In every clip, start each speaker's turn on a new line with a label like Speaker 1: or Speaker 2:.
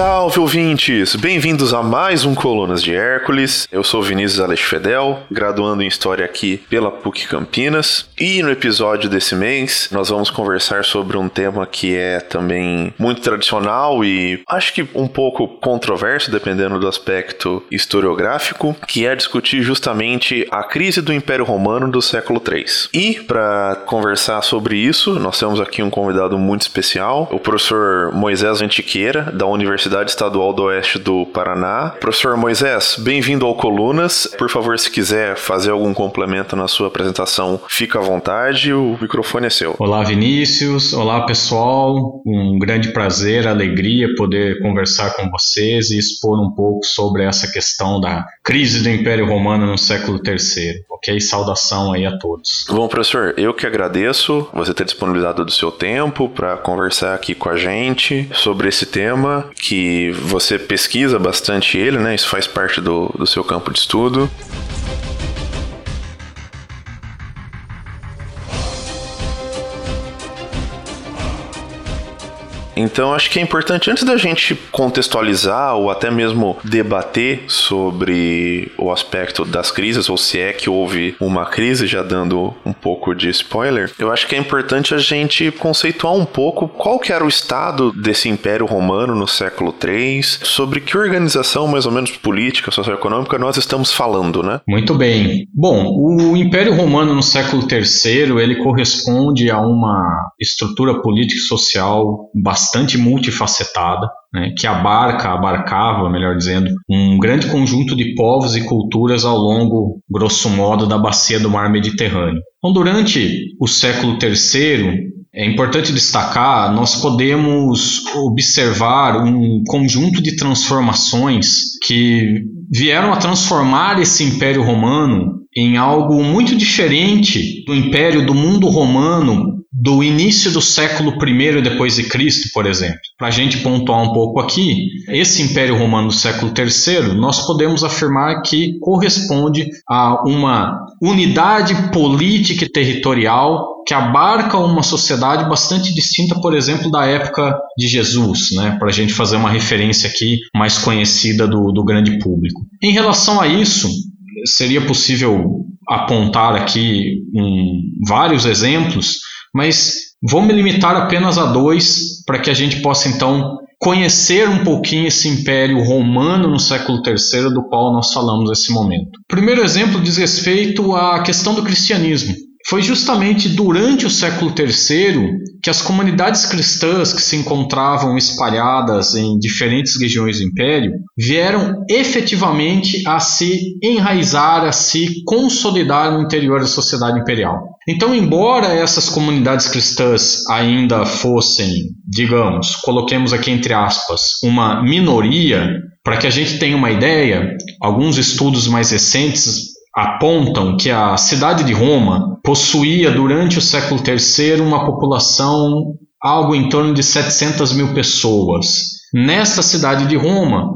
Speaker 1: Salve ouvintes! Bem-vindos a mais um Colunas de Hércules. Eu sou Vinícius Alex Fedel, graduando em História aqui pela PUC Campinas. E no episódio desse mês, nós vamos conversar sobre um tema que é também muito tradicional e acho que um pouco controverso, dependendo do aspecto historiográfico, que é discutir justamente a crise do Império Romano do século III. E para conversar sobre isso, nós temos aqui um convidado muito especial, o professor Moisés Antiqueira, da Universidade Estadual do Oeste do Paraná. Professor Moisés, bem-vindo ao Colunas. Por favor, se quiser fazer algum complemento na sua apresentação, fica à vontade, o microfone é seu.
Speaker 2: Olá, Vinícius. Olá, pessoal. Um grande prazer, alegria poder conversar com vocês e expor um pouco sobre essa questão da crise do Império Romano no século III. Ok? Saudação aí a todos.
Speaker 1: Bom, professor, eu que agradeço você ter disponibilizado do seu tempo para conversar aqui com a gente sobre esse tema que você pesquisa bastante ele, né? Isso faz parte do, do seu campo de estudo. Então acho que é importante, antes da gente contextualizar ou até mesmo debater sobre o aspecto das crises, ou se é que houve uma crise, já dando um pouco de spoiler, eu acho que é importante a gente conceituar um pouco qual que era o estado desse Império Romano no século III, sobre que organização mais ou menos política, socioeconômica nós estamos falando, né?
Speaker 2: Muito bem. Bom, o Império Romano no século III, ele corresponde a uma estrutura política e social bastante bastante multifacetada, né, que abarca, abarcava, melhor dizendo, um grande conjunto de povos e culturas ao longo, grosso modo, da bacia do mar Mediterrâneo. Então, durante o século III, é importante destacar, nós podemos observar um conjunto de transformações que vieram a transformar esse Império Romano em algo muito diferente do Império do mundo romano do início do século I depois de Cristo, por exemplo. Para a gente pontuar um pouco aqui, esse Império Romano do século III, nós podemos afirmar que corresponde a uma unidade política e territorial que abarca uma sociedade bastante distinta, por exemplo, da época de Jesus, né? para a gente fazer uma referência aqui mais conhecida do, do grande público. Em relação a isso, seria possível apontar aqui um, vários exemplos mas vou me limitar apenas a dois para que a gente possa então conhecer um pouquinho esse império romano no século III do qual nós falamos nesse momento. O primeiro exemplo diz respeito à questão do cristianismo. Foi justamente durante o século III que as comunidades cristãs que se encontravam espalhadas em diferentes regiões do império vieram efetivamente a se enraizar, a se consolidar no interior da sociedade imperial. Então, embora essas comunidades cristãs ainda fossem, digamos, coloquemos aqui entre aspas, uma minoria, para que a gente tenha uma ideia, alguns estudos mais recentes apontam que a cidade de Roma possuía durante o século III uma população algo em torno de 700 mil pessoas. Nesta cidade de Roma,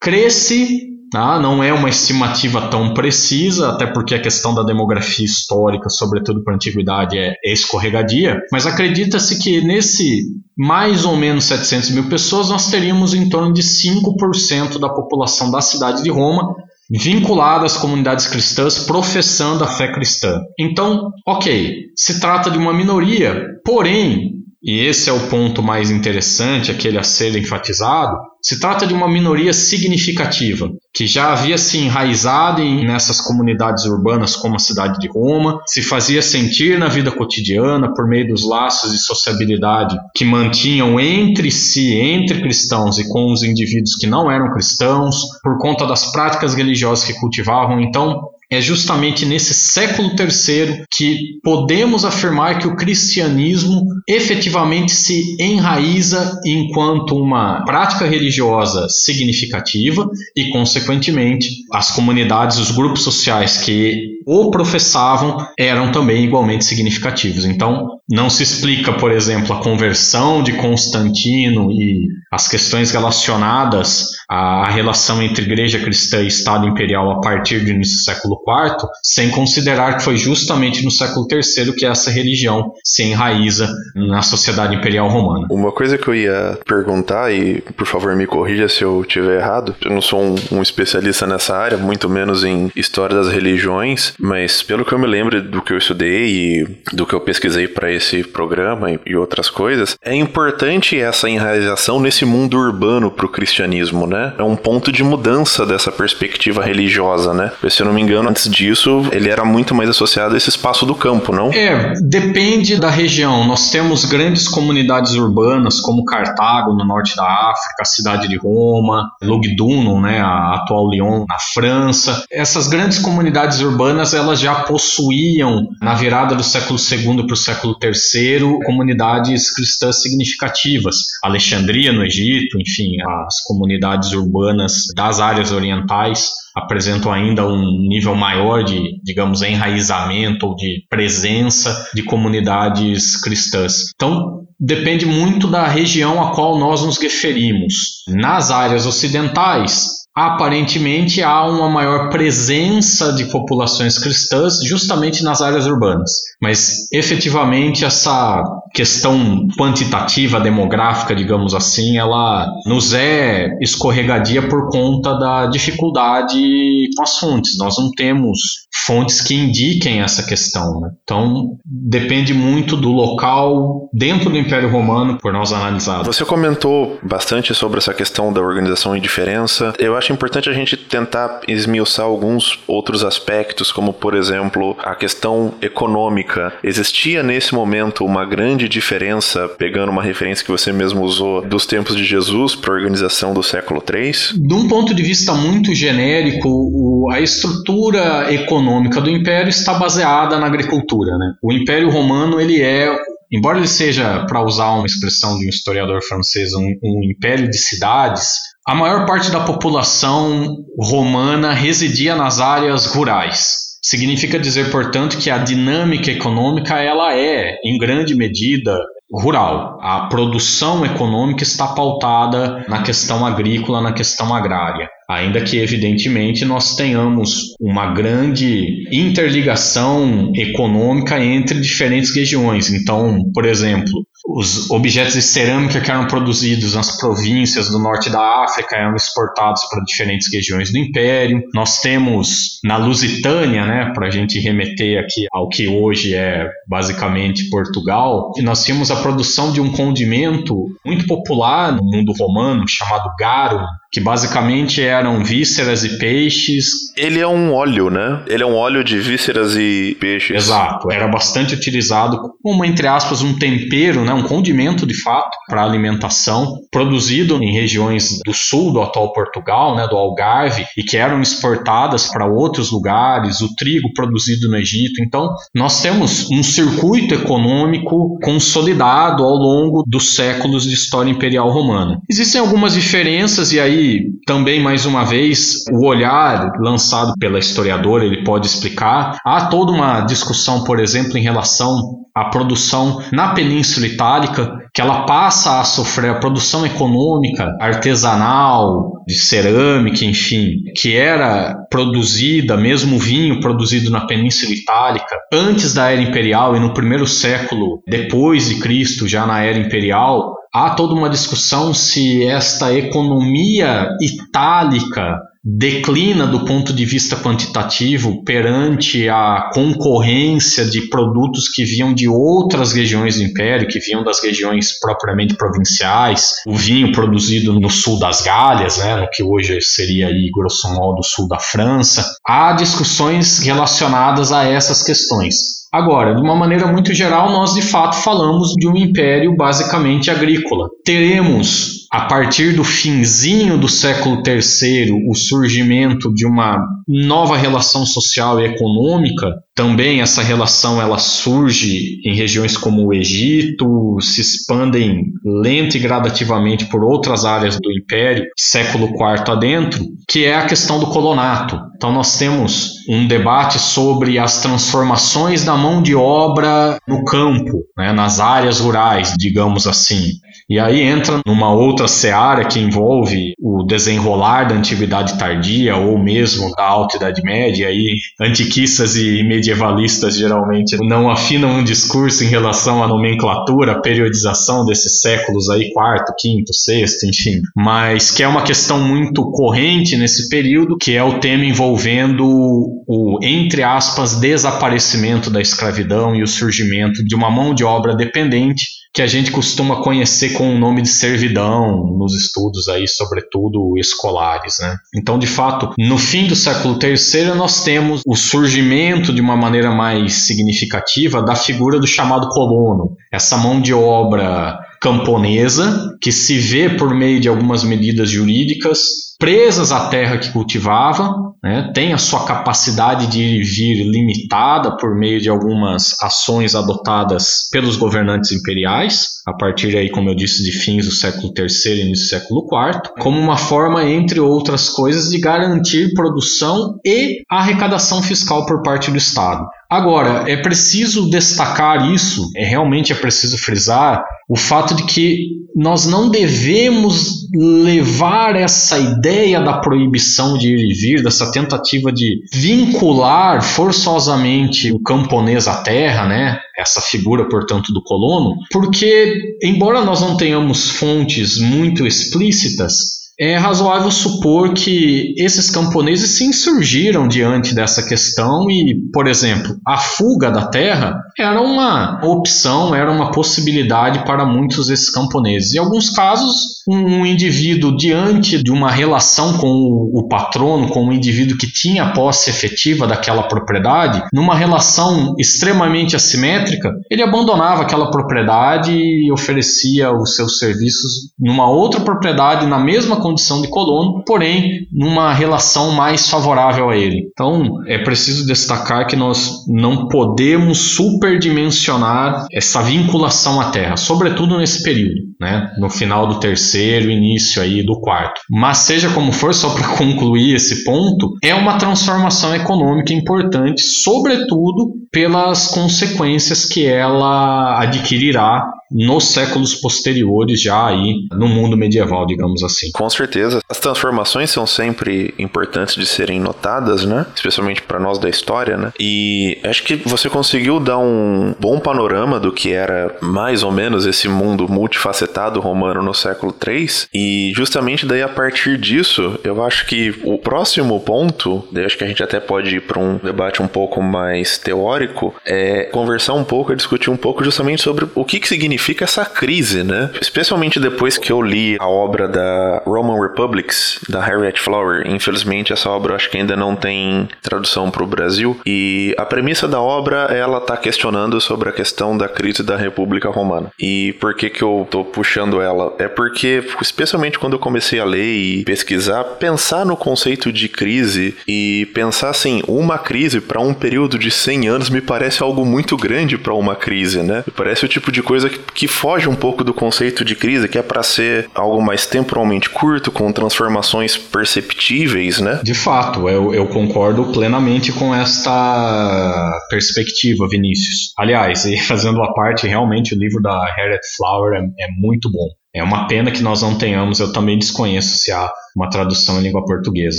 Speaker 2: cresce Tá? Não é uma estimativa tão precisa, até porque a questão da demografia histórica, sobretudo para a antiguidade, é, é escorregadia, mas acredita-se que nesse mais ou menos 700 mil pessoas, nós teríamos em torno de 5% da população da cidade de Roma vinculada às comunidades cristãs, professando a fé cristã. Então, ok, se trata de uma minoria, porém, e esse é o ponto mais interessante, aquele a ser enfatizado, se trata de uma minoria significativa, que já havia se enraizado em, nessas comunidades urbanas como a cidade de Roma, se fazia sentir na vida cotidiana por meio dos laços de sociabilidade que mantinham entre si, entre cristãos e com os indivíduos que não eram cristãos, por conta das práticas religiosas que cultivavam. Então, é justamente nesse século terceiro que podemos afirmar que o cristianismo efetivamente se enraiza enquanto uma prática religiosa significativa e, consequentemente, as comunidades, os grupos sociais que ou professavam eram também igualmente significativos. Então, não se explica, por exemplo, a conversão de Constantino e as questões relacionadas à relação entre igreja cristã e Estado imperial a partir do início do século IV, sem considerar que foi justamente no século III que essa religião se enraiza na sociedade imperial romana.
Speaker 1: Uma coisa que eu ia perguntar, e por favor me corrija se eu estiver errado, eu não sou um, um especialista nessa área, muito menos em história das religiões, mas pelo que eu me lembro do que eu estudei e do que eu pesquisei para esse programa e outras coisas, é importante essa enraização nesse mundo urbano para o cristianismo, né? É um ponto de mudança dessa perspectiva religiosa, né? Se eu não me engano, antes disso, ele era muito mais associado a esse espaço do campo, não?
Speaker 2: É, depende da região. Nós temos grandes comunidades urbanas, como Cartago, no norte da África, a cidade de Roma, Lugdunum, né, a atual Lyon, na França. Essas grandes comunidades urbanas, elas já possuíam, na virada do século II para o século III, comunidades cristãs significativas. Alexandria, no Egito, enfim, as comunidades urbanas das áreas orientais apresentam ainda um nível maior de, digamos, enraizamento ou de presença de comunidades cristãs. Então, depende muito da região a qual nós nos referimos. Nas áreas ocidentais, aparentemente há uma maior presença de populações cristãs justamente nas áreas urbanas. Mas efetivamente essa questão quantitativa, demográfica, digamos assim, ela nos é escorregadia por conta da dificuldade com as fontes. Nós não temos fontes que indiquem essa questão. Né? Então depende muito do local dentro do Império Romano por nós analisar.
Speaker 1: Você comentou bastante sobre essa questão da organização e diferença. Eu acho importante a gente tentar esmiuçar alguns outros aspectos, como por exemplo a questão econômica. Existia nesse momento uma grande diferença, pegando uma referência que você mesmo usou, dos tempos de Jesus para a organização do século III?
Speaker 2: De um ponto de vista muito genérico, a estrutura econômica do império está baseada na agricultura. Né? O Império Romano ele é embora ele seja, para usar uma expressão de um historiador francês, um, um, império de cidades, a maior parte da população romana residia nas áreas rurais. Significa dizer, portanto, que a dinâmica econômica ela é, em grande medida, rural. A produção econômica está pautada na questão agrícola, na questão agrária. Ainda que, evidentemente, nós tenhamos uma grande interligação econômica entre diferentes regiões. Então, por exemplo, os objetos de cerâmica que eram produzidos nas províncias do norte da África eram exportados para diferentes regiões do Império. Nós temos na Lusitânia, né, para a gente remeter aqui ao que hoje é basicamente Portugal, nós tínhamos a produção de um condimento muito popular no mundo romano chamado garum, que basicamente eram vísceras e peixes.
Speaker 1: Ele é um óleo, né? Ele é um óleo de vísceras e peixes.
Speaker 2: Exato. Era bastante utilizado como, entre aspas, um tempero, né? Um condimento de fato para alimentação, produzido em regiões do sul do atual Portugal, né? do Algarve, e que eram exportadas para outros lugares, o trigo produzido no Egito. Então, nós temos um circuito econômico consolidado ao longo dos séculos de história imperial romana. Existem algumas diferenças, e aí também, mais uma vez, o olhar lançado pela historiadora ele pode explicar. Há toda uma discussão, por exemplo, em relação à produção na Península Itálica, que ela passa a sofrer a produção econômica, artesanal, de cerâmica, enfim, que era produzida, mesmo vinho produzido na Península Itálica, antes da Era Imperial e no primeiro século depois de Cristo, já na Era Imperial, há toda uma discussão se esta economia itálica declina do ponto de vista quantitativo perante a concorrência de produtos que vinham de outras regiões do império, que vinham das regiões propriamente provinciais, o vinho produzido no sul das Galhas, né, no que hoje seria aí grosso modo sul da França. Há discussões relacionadas a essas questões. Agora, de uma maneira muito geral, nós de fato falamos de um império basicamente agrícola. Teremos a partir do finzinho do século III, o surgimento de uma nova relação social e econômica, também essa relação ela surge em regiões como o Egito, se expandem lenta e gradativamente por outras áreas do Império, século IV adentro, que é a questão do colonato. Então nós temos um debate sobre as transformações da mão de obra no campo, né, nas áreas rurais, digamos assim. E aí entra numa outra seara que envolve o desenrolar da antiguidade tardia ou mesmo da alta idade média. E aí antiquistas e medievalistas geralmente não afinam um discurso em relação à nomenclatura, periodização desses séculos aí, quarto, quinto, sexto, enfim. Mas que é uma questão muito corrente nesse período, que é o tema envolvendo o, entre aspas, desaparecimento da escravidão e o surgimento de uma mão de obra dependente que a gente costuma conhecer com o nome de servidão nos estudos aí, sobretudo escolares, né? Então, de fato, no fim do século III nós temos o surgimento de uma maneira mais significativa da figura do chamado colono, essa mão de obra camponesa que se vê por meio de algumas medidas jurídicas presas à terra que cultivava, né, tem a sua capacidade de ir vir limitada por meio de algumas ações adotadas pelos governantes imperiais, a partir aí, como eu disse, de fins do século III e início do século IV, como uma forma, entre outras coisas, de garantir produção e arrecadação fiscal por parte do Estado. Agora, é preciso destacar isso, é realmente é preciso frisar o fato de que nós não devemos levar essa ideia da proibição de ir e vir, dessa tentativa de vincular forçosamente o camponês à terra, né? Essa figura, portanto, do colono, porque embora nós não tenhamos fontes muito explícitas, é razoável supor que esses camponeses se insurgiram diante dessa questão e, por exemplo, a fuga da terra era uma opção, era uma possibilidade para muitos desses camponeses. Em alguns casos, um indivíduo diante de uma relação com o patrono, com o indivíduo que tinha posse efetiva daquela propriedade, numa relação extremamente assimétrica, ele abandonava aquela propriedade e oferecia os seus serviços numa outra propriedade na mesma condição de colono, porém numa relação mais favorável a ele. Então é preciso destacar que nós não podemos superdimensionar essa vinculação à terra, sobretudo nesse período, né? no final do terceiro, início aí do quarto. Mas seja como for, só para concluir esse ponto, é uma transformação econômica importante, sobretudo pelas consequências que ela adquirirá nos séculos posteriores, já aí no mundo medieval, digamos assim.
Speaker 1: Com certeza. As transformações são sempre importantes de serem notadas, né? Especialmente para nós da história, né? E acho que você conseguiu dar um bom panorama do que era mais ou menos esse mundo multifacetado romano no século III. E justamente daí a partir disso, eu acho que o próximo ponto, daí acho que a gente até pode ir para um debate um pouco mais teórico, é conversar um pouco, discutir um pouco justamente sobre o que, que significa essa crise, né? Especialmente depois que eu li a obra da Roman Republics, da Harriet Flower. Infelizmente, essa obra acho que ainda não tem tradução para o Brasil. E a premissa da obra, ela tá questionando sobre a questão da crise da República Romana. E por que que eu tô puxando ela? É porque, especialmente quando eu comecei a ler e pesquisar, pensar no conceito de crise e pensar assim, uma crise para um período de 100 anos me parece algo muito grande para uma crise, né? Parece o tipo de coisa que que foge um pouco do conceito de crise, que é para ser algo mais temporalmente curto, com transformações perceptíveis, né?
Speaker 2: De fato, eu, eu concordo plenamente com esta perspectiva, Vinícius. Aliás, e fazendo a parte, realmente o livro da Harriet Flower é, é muito bom. É uma pena que nós não tenhamos, eu também desconheço se há uma tradução em língua portuguesa.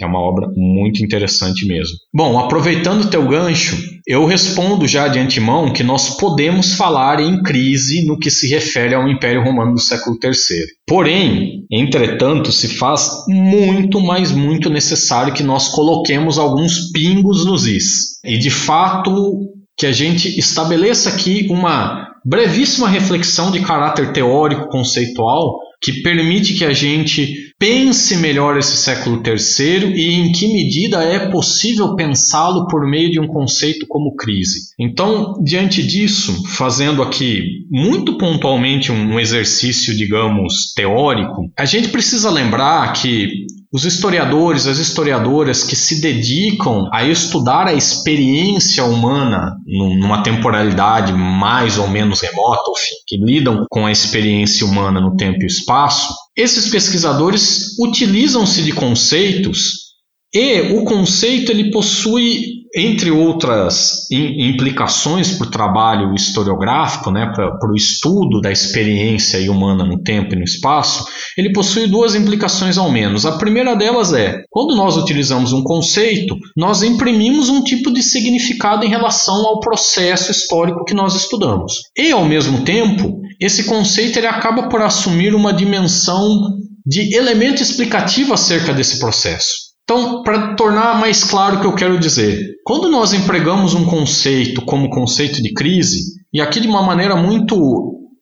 Speaker 2: É uma obra muito interessante mesmo. Bom, aproveitando o teu gancho, eu respondo já de antemão que nós podemos falar em crise no que se refere ao Império Romano do século III. Porém, entretanto, se faz muito, mas muito necessário que nós coloquemos alguns pingos nos is. E de fato, que a gente estabeleça aqui uma brevíssima reflexão de caráter teórico conceitual que permite que a gente pense melhor esse século terceiro e em que medida é possível pensá-lo por meio de um conceito como crise. Então, diante disso, fazendo aqui muito pontualmente um exercício, digamos, teórico, a gente precisa lembrar que os historiadores, as historiadoras que se dedicam a estudar a experiência humana numa temporalidade mais ou menos remota, que lidam com a experiência humana no tempo e espaço, esses pesquisadores utilizam-se de conceitos e o conceito ele possui entre outras implicações para o trabalho historiográfico, né, para o estudo da experiência humana no tempo e no espaço, ele possui duas implicações ao menos. A primeira delas é, quando nós utilizamos um conceito, nós imprimimos um tipo de significado em relação ao processo histórico que nós estudamos. E, ao mesmo tempo, esse conceito ele acaba por assumir uma dimensão de elemento explicativo acerca desse processo. Então, para tornar mais claro o que eu quero dizer, quando nós empregamos um conceito como conceito de crise, e aqui de uma maneira muito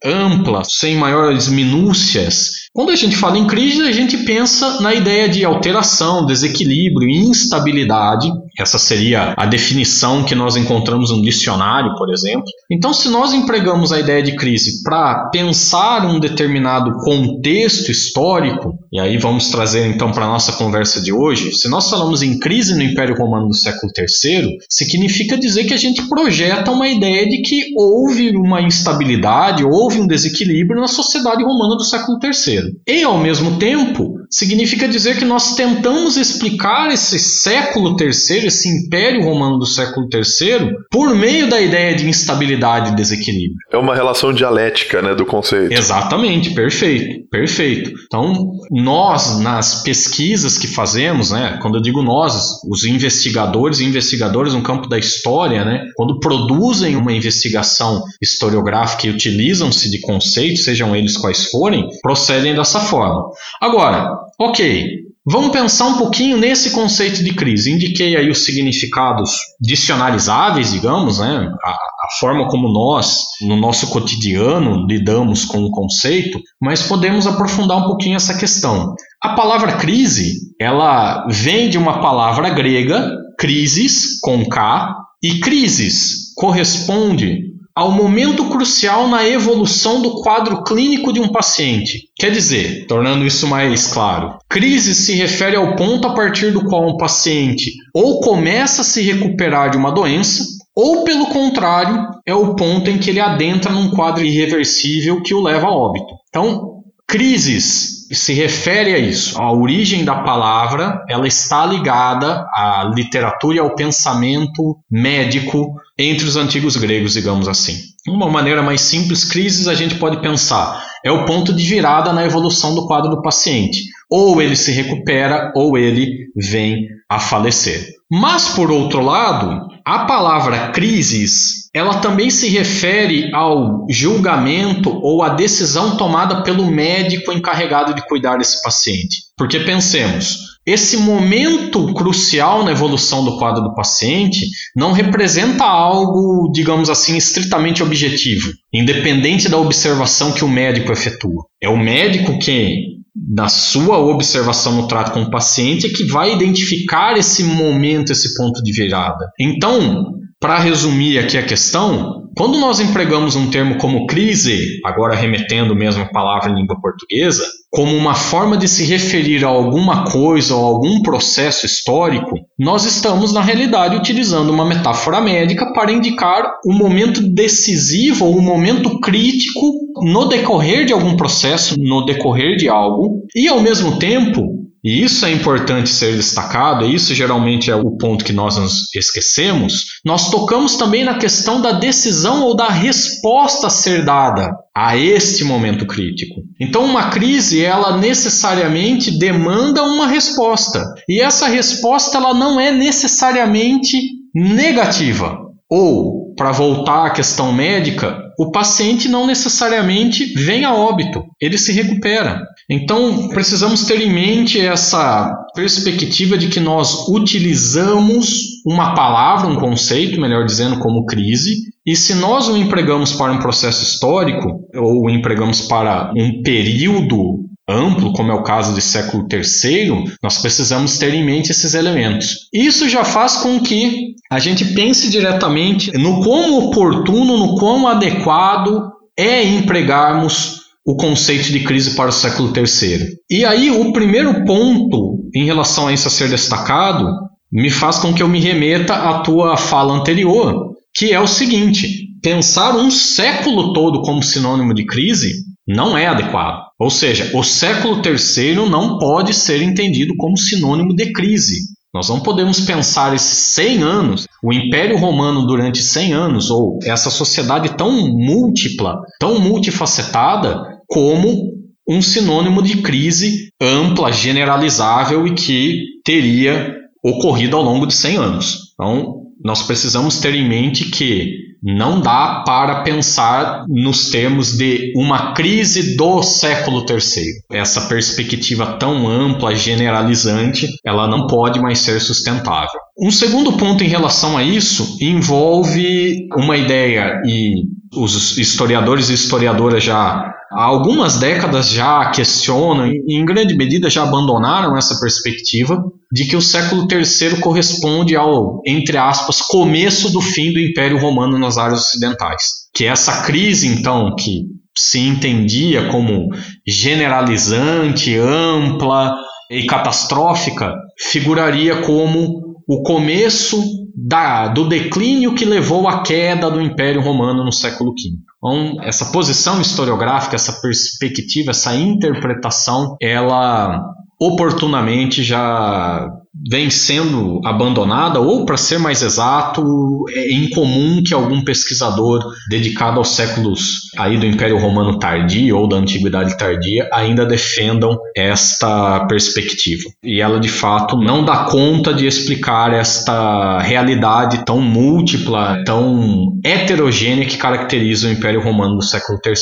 Speaker 2: ampla, sem maiores minúcias, quando a gente fala em crise, a gente pensa na ideia de alteração, desequilíbrio, instabilidade. Essa seria a definição que nós encontramos no dicionário, por exemplo. Então, se nós empregamos a ideia de crise para pensar um determinado contexto histórico, e aí vamos trazer então para a nossa conversa de hoje, se nós falamos em crise no Império Romano do século III, significa dizer que a gente projeta uma ideia de que houve uma instabilidade, houve um desequilíbrio na sociedade romana do século III. E, ao mesmo tempo, significa dizer que nós tentamos explicar esse século terceiro, esse império romano do século terceiro, por meio da ideia de instabilidade e desequilíbrio.
Speaker 1: É uma relação dialética, né, do conceito.
Speaker 2: Exatamente, perfeito, perfeito. Então, nós, nas pesquisas que fazemos, né, quando eu digo nós, os investigadores e investigadoras no campo da história, né, quando produzem uma investigação historiográfica e utilizam-se de conceitos, sejam eles quais forem, procedem dessa forma. Agora, ok, vamos pensar um pouquinho nesse conceito de crise. Indiquei aí os significados dicionarizáveis, digamos, né? A, a forma como nós, no nosso cotidiano, lidamos com o conceito, mas podemos aprofundar um pouquinho essa questão. A palavra crise, ela vem de uma palavra grega, crisis, com K, e crises corresponde ao momento crucial na evolução do quadro clínico de um paciente. Quer dizer, tornando isso mais claro, crise se refere ao ponto a partir do qual um paciente ou começa a se recuperar de uma doença, ou pelo contrário, é o ponto em que ele adentra num quadro irreversível que o leva a óbito. Então, crises se refere a isso. A origem da palavra, ela está ligada à literatura e ao pensamento médico entre os antigos gregos, digamos assim. Uma maneira mais simples, crises a gente pode pensar é o ponto de virada na evolução do quadro do paciente. Ou ele se recupera ou ele vem a falecer. Mas por outro lado, a palavra crises, ela também se refere ao julgamento ou à decisão tomada pelo médico encarregado de cuidar desse paciente. Porque pensemos, esse momento crucial na evolução do quadro do paciente não representa algo, digamos assim, estritamente objetivo, independente da observação que o médico efetua. É o médico que, na sua observação no trato com o paciente, é que vai identificar esse momento, esse ponto de virada. Então, para resumir aqui a questão, quando nós empregamos um termo como crise, agora remetendo mesmo a palavra em língua portuguesa, como uma forma de se referir a alguma coisa ou algum processo histórico, nós estamos, na realidade, utilizando uma metáfora médica para indicar o momento decisivo ou o momento crítico no decorrer de algum processo, no decorrer de algo, e ao mesmo tempo e isso é importante ser destacado, e isso geralmente é o ponto que nós nos esquecemos. Nós tocamos também na questão da decisão ou da resposta a ser dada a este momento crítico. Então, uma crise, ela necessariamente demanda uma resposta. E essa resposta ela não é necessariamente negativa. Ou, para voltar à questão médica, o paciente não necessariamente vem a óbito, ele se recupera. Então, precisamos ter em mente essa perspectiva de que nós utilizamos uma palavra, um conceito, melhor dizendo, como crise, e se nós o empregamos para um processo histórico, ou o empregamos para um período amplo, como é o caso de século III, nós precisamos ter em mente esses elementos. Isso já faz com que a gente pense diretamente no quão oportuno, no quão adequado é empregarmos o conceito de crise para o século III. E aí, o primeiro ponto em relação a isso a ser destacado me faz com que eu me remeta à tua fala anterior, que é o seguinte: pensar um século todo como sinônimo de crise não é adequado. Ou seja, o século III não pode ser entendido como sinônimo de crise. Nós não podemos pensar esses 100 anos, o Império Romano durante 100 anos, ou essa sociedade tão múltipla, tão multifacetada, como um sinônimo de crise ampla, generalizável e que teria ocorrido ao longo de 100 anos. Então, nós precisamos ter em mente que não dá para pensar nos termos de uma crise do século III. Essa perspectiva tão ampla, generalizante, ela não pode mais ser sustentável. Um segundo ponto em relação a isso envolve uma ideia, e os historiadores e historiadoras já há algumas décadas já questionam e em grande medida já abandonaram essa perspectiva de que o século III corresponde ao, entre aspas, começo do fim do Império Romano nas áreas ocidentais. Que essa crise, então, que se entendia como generalizante, ampla e catastrófica, figuraria como o começo da, do declínio que levou à queda do Império Romano no século V. Então, essa posição historiográfica, essa perspectiva, essa interpretação, ela oportunamente já vem sendo abandonada, ou para ser mais exato, é incomum que algum pesquisador dedicado aos séculos aí do Império Romano tardio ou da Antiguidade tardia ainda defendam esta perspectiva. E ela de fato não dá conta de explicar esta realidade tão múltipla, tão heterogênea que caracteriza o Império Romano do século III.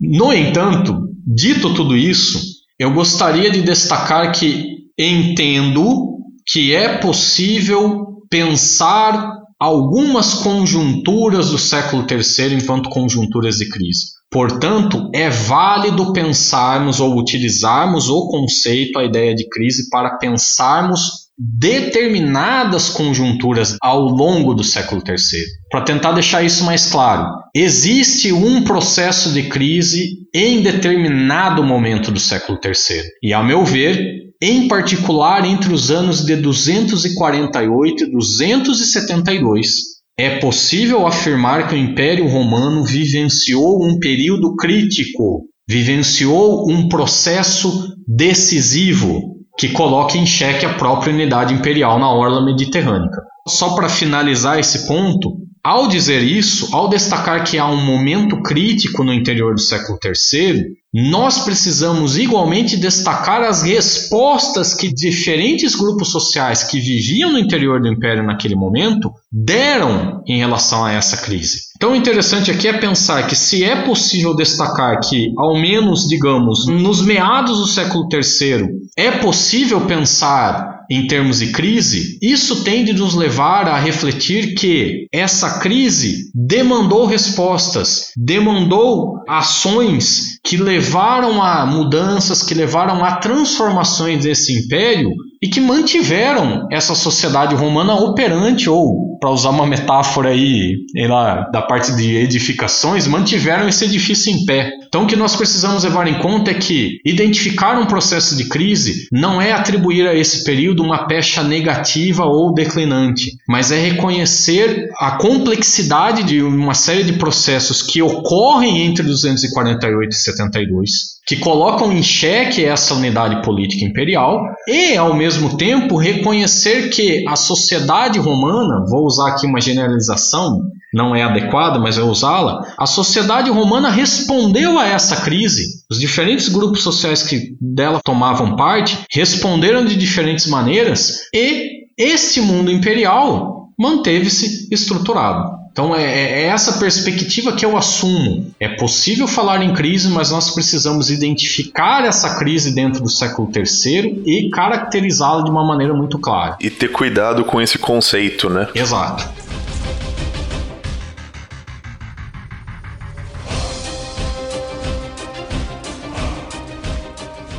Speaker 2: No entanto, dito tudo isso, eu gostaria de destacar que entendo que é possível pensar algumas conjunturas do século III enquanto conjunturas de crise. Portanto, é válido pensarmos ou utilizarmos o conceito, a ideia de crise, para pensarmos determinadas conjunturas ao longo do século III. Para tentar deixar isso mais claro, existe um processo de crise em determinado momento do século III. E, a meu ver, em particular entre os anos de 248 e 272, é possível afirmar que o Império Romano vivenciou um período crítico, vivenciou um processo decisivo que coloca em xeque a própria unidade imperial na orla mediterrânea. Só para finalizar esse ponto, ao dizer isso, ao destacar que há um momento crítico no interior do século III, nós precisamos igualmente destacar as respostas que diferentes grupos sociais que viviam no interior do império naquele momento deram em relação a essa crise. Então, o interessante aqui é pensar que se é possível destacar que, ao menos, digamos, nos meados do século III, é possível pensar em termos de crise, isso tende a nos levar a refletir que essa crise demandou respostas, demandou ações que levaram a mudanças, que levaram a transformações desse império e que mantiveram essa sociedade romana operante, ou, para usar uma metáfora aí lá, da parte de edificações, mantiveram esse edifício em pé. Então, o que nós precisamos levar em conta é que identificar um processo de crise não é atribuir a esse período uma pecha negativa ou declinante, mas é reconhecer a complexidade de uma série de processos que ocorrem entre 248 e 72, que colocam em xeque essa unidade política imperial e, ao mesmo tempo, reconhecer que a sociedade romana, vou usar aqui uma generalização, não é adequada, mas vou usá-la, a sociedade romana respondeu a essa crise. Os diferentes grupos sociais que dela tomavam parte responderam de diferentes maneiras e este mundo imperial manteve-se estruturado. Então é, é, é, essa perspectiva que eu assumo. É possível falar em crise, mas nós precisamos identificar essa crise dentro do século III e caracterizá-la de uma maneira muito clara.
Speaker 1: E ter cuidado com esse conceito, né?
Speaker 2: Exato.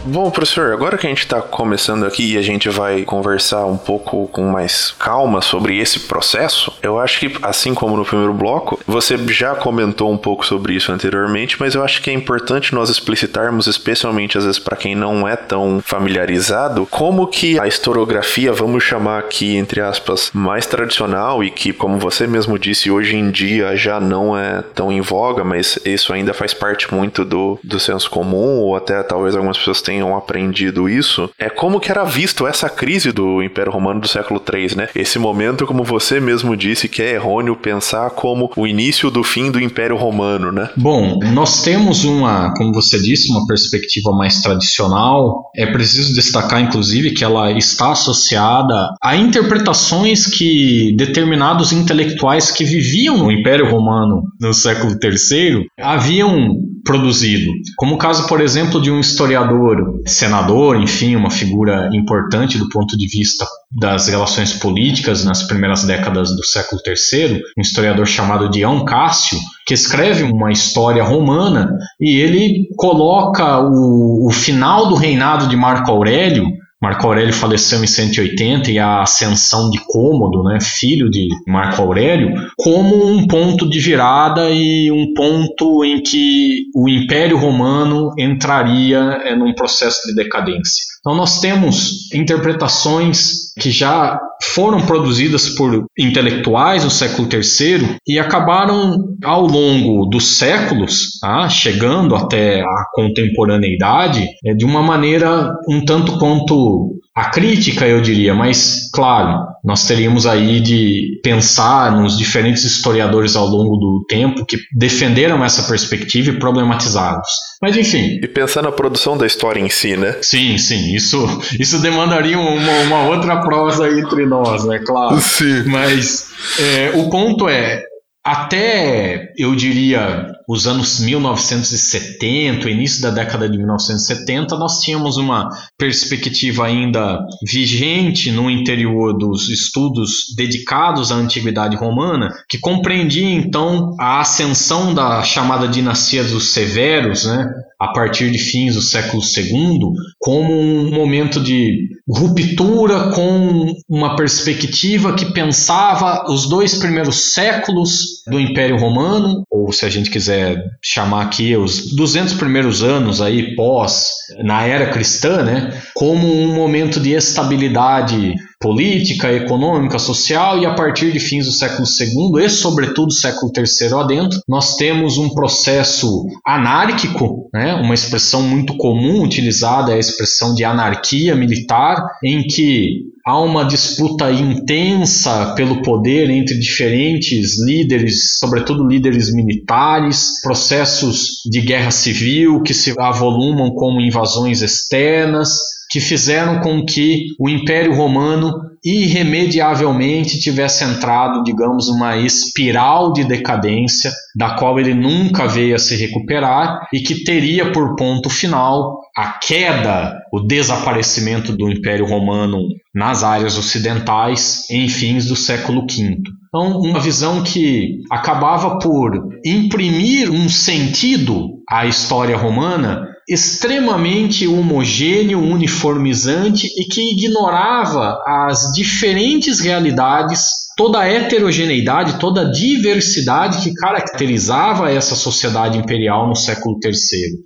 Speaker 1: Bom, professor, agora que a gente está começando aqui e a gente vai conversar um pouco com mais calma sobre esse processo, eu acho que, assim como no primeiro bloco, você já comentou um pouco sobre isso anteriormente, mas eu acho que é importante nós explicitarmos, especialmente às vezes para quem não é tão familiarizado, como que a historiografia, vamos chamar aqui entre aspas, mais tradicional e que, como você mesmo disse, hoje em dia já não é tão em voga, mas isso ainda faz parte muito do, do senso comum, ou até talvez algumas pessoas tenham tenham aprendido isso, é como que era visto essa crise do Império Romano do século III, né? Esse momento, como você mesmo disse, que é errôneo pensar como o início do fim do Império Romano, né?
Speaker 2: Bom, nós temos uma, como você disse, uma perspectiva mais tradicional. É preciso destacar, inclusive, que ela está associada a interpretações que determinados intelectuais que viviam no Império Romano no século III haviam produzido. Como o caso, por exemplo, de um historiador, senador, enfim, uma figura importante do ponto de vista das relações políticas nas primeiras décadas do século III, um historiador chamado Dion Cássio, que escreve uma história romana e ele coloca o, o final do reinado de Marco Aurélio Marco Aurélio faleceu em 180 e a ascensão de Cômodo, né, filho de Marco Aurélio, como um ponto de virada e um ponto em que o Império Romano entraria é, num processo de decadência. Então nós temos interpretações que já foram produzidas por intelectuais no século III e acabaram ao longo dos séculos, tá, chegando até a contemporaneidade, é, de uma maneira um tanto quanto a crítica, eu diria, mas claro, nós teríamos aí de pensar nos diferentes historiadores ao longo do tempo que defenderam essa perspectiva e problematizados. Mas enfim.
Speaker 1: E pensar na produção da história em si, né?
Speaker 2: Sim, sim. Isso, isso demandaria uma, uma outra prosa entre nós, né? Claro.
Speaker 1: Sim.
Speaker 2: Mas é, o ponto é, até eu diria os anos 1970, o início da década de 1970, nós tínhamos uma perspectiva ainda vigente no interior dos estudos dedicados à antiguidade romana, que compreendia então a ascensão da chamada dinastia dos Severos, né, a partir de fins do século II, como um momento de ruptura com uma perspectiva que pensava os dois primeiros séculos do Império Romano, ou se a gente quiser chamar aqui os 200 primeiros anos aí pós na era cristã, né, como um momento de estabilidade política, econômica, social e a partir de fins do século II e sobretudo século III adentro, nós temos um processo anárquico, né, uma expressão muito comum utilizada é a expressão de anarquia militar, em que há uma disputa intensa pelo poder entre diferentes líderes, sobretudo líderes militares, processos de guerra civil que se avolumam como invasões externas, que fizeram com que o Império Romano irremediavelmente tivesse entrado, digamos, numa espiral de decadência da qual ele nunca veio a se recuperar e que teria por ponto final a queda, o desaparecimento do Império Romano nas áreas ocidentais em fins do século V. Então, uma visão que acabava por imprimir um sentido à história romana extremamente homogêneo, uniformizante e que ignorava as diferentes realidades toda a heterogeneidade, toda a diversidade que caracterizava essa sociedade imperial no século III.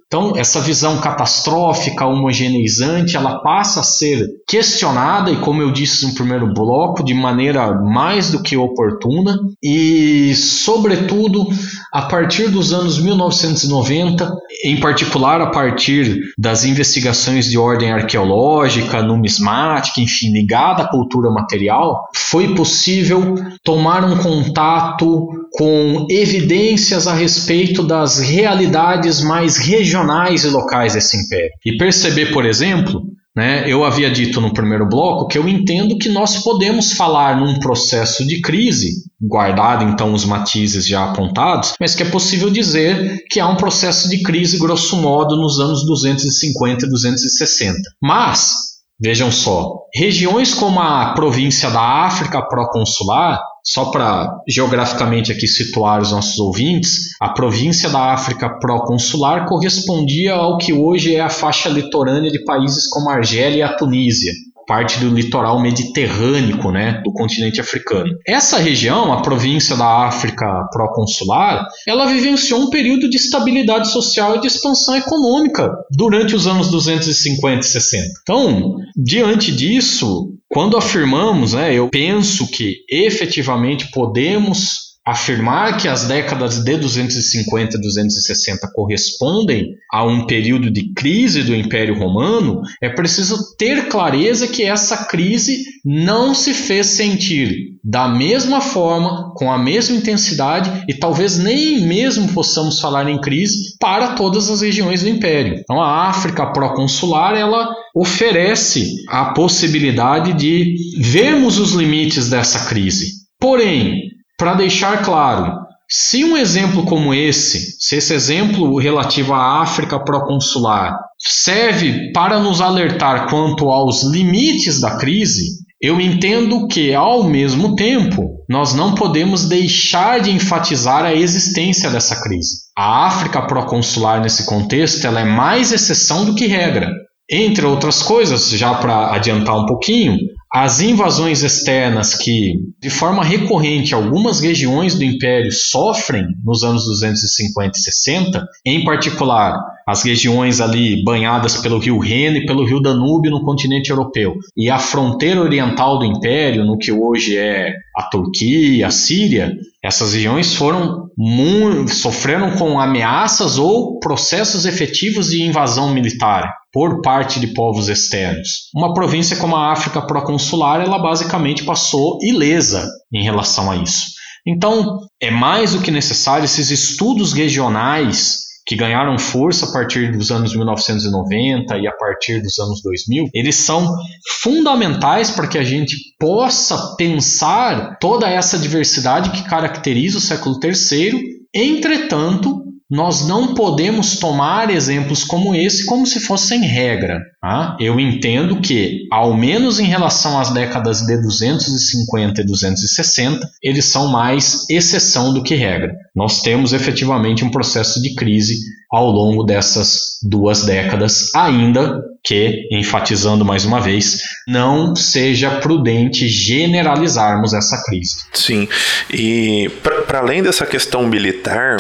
Speaker 2: Então, essa visão catastrófica, homogeneizante, ela passa a ser questionada, e como eu disse no primeiro bloco, de maneira mais do que oportuna, e, sobretudo, a partir dos anos 1990, em particular a partir das investigações de ordem arqueológica, numismática, enfim, ligada à cultura material, foi possível tomar um contato com evidências a respeito das realidades mais regionais e locais desse império. E perceber, por exemplo, né, eu havia dito no primeiro bloco que eu entendo que nós podemos falar num processo de crise, guardado então os matizes já apontados, mas que é possível dizer que há um processo de crise, grosso modo, nos anos 250 e 260. Mas Vejam só, regiões como a província da África proconsular só para geograficamente aqui situar os nossos ouvintes, a província da África pró-consular correspondia ao que hoje é a faixa litorânea de países como a Argélia e a Tunísia parte do litoral mediterrâneo né, do continente africano. Essa região, a província da África pró-consular, ela vivenciou um período de estabilidade social e de expansão econômica durante os anos 250 e 60. Então, diante disso, quando afirmamos, né, eu penso que efetivamente podemos afirmar que as décadas de 250 e 260 correspondem a um período de crise do Império Romano, é preciso ter clareza que essa crise não se fez sentir da mesma forma, com a mesma intensidade e talvez nem mesmo possamos falar em crise para todas as regiões do Império. Então a África pró-consular ela oferece a possibilidade de vermos os limites dessa crise. Porém, para deixar claro, se um exemplo como esse, se esse exemplo relativo à África proconsular serve para nos alertar quanto aos limites da crise, eu entendo que, ao mesmo tempo, nós não podemos deixar de enfatizar a existência dessa crise. A África proconsular, nesse contexto, ela é mais exceção do que regra. Entre outras coisas, já para adiantar um pouquinho, as invasões externas que, de forma recorrente, algumas regiões do Império sofrem nos anos 250 e 60, em particular as regiões ali banhadas pelo rio Reno e pelo rio Danúbio no continente europeu, e a fronteira oriental do Império, no que hoje é a Turquia, a Síria, essas regiões foram sofreram com ameaças ou processos efetivos de invasão militar por parte de povos externos. Uma província como a África proconsular, ela basicamente passou ilesa em relação a isso. Então, é mais do que necessário esses estudos regionais que ganharam força a partir dos anos 1990 e a partir dos anos 2000, eles são fundamentais para que a gente possa pensar toda essa diversidade que caracteriza o século III. Entretanto, nós não podemos tomar exemplos como esse como se fossem regra. Tá? Eu entendo que, ao menos em relação às décadas de 250 e 260, eles são mais exceção do que regra. Nós temos efetivamente um processo de crise ao longo dessas duas décadas, ainda que, enfatizando mais uma vez, não seja prudente generalizarmos essa crise.
Speaker 1: Sim, e para além dessa questão militar,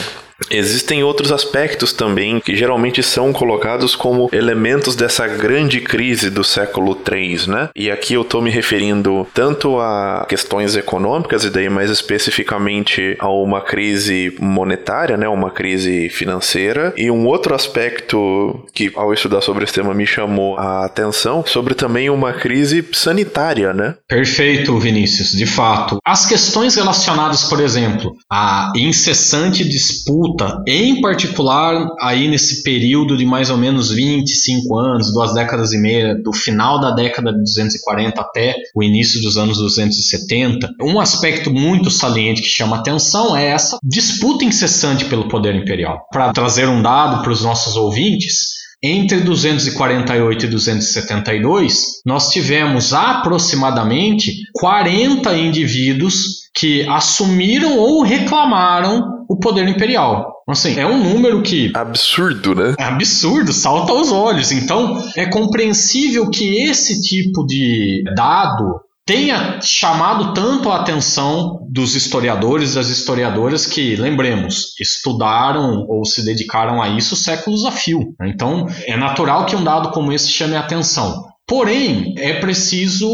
Speaker 1: Existem outros aspectos também que geralmente são colocados como elementos dessa grande crise do século III, né? E aqui eu estou me referindo tanto a questões econômicas e daí mais especificamente a uma crise monetária, né? Uma crise financeira e um outro aspecto que ao estudar sobre esse tema me chamou a atenção sobre também uma crise sanitária, né?
Speaker 2: Perfeito, Vinícius. De fato, as questões relacionadas, por exemplo, à incessante disputa luta, em particular aí nesse período de mais ou menos 25 anos, duas décadas e meia, do final da década de 240 até o início dos anos 270, um aspecto muito saliente que chama atenção é essa disputa incessante pelo poder imperial. Para trazer um dado para os nossos ouvintes, entre 248 e 272, nós tivemos aproximadamente 40 indivíduos que assumiram ou reclamaram o poder imperial. Assim, é um número que.
Speaker 1: Absurdo, né?
Speaker 2: É absurdo, salta aos olhos. Então, é compreensível que esse tipo de dado tenha chamado tanto a atenção dos historiadores e das historiadoras que, lembremos, estudaram ou se dedicaram a isso séculos a fio. Então, é natural que um dado como esse chame a atenção. Porém, é preciso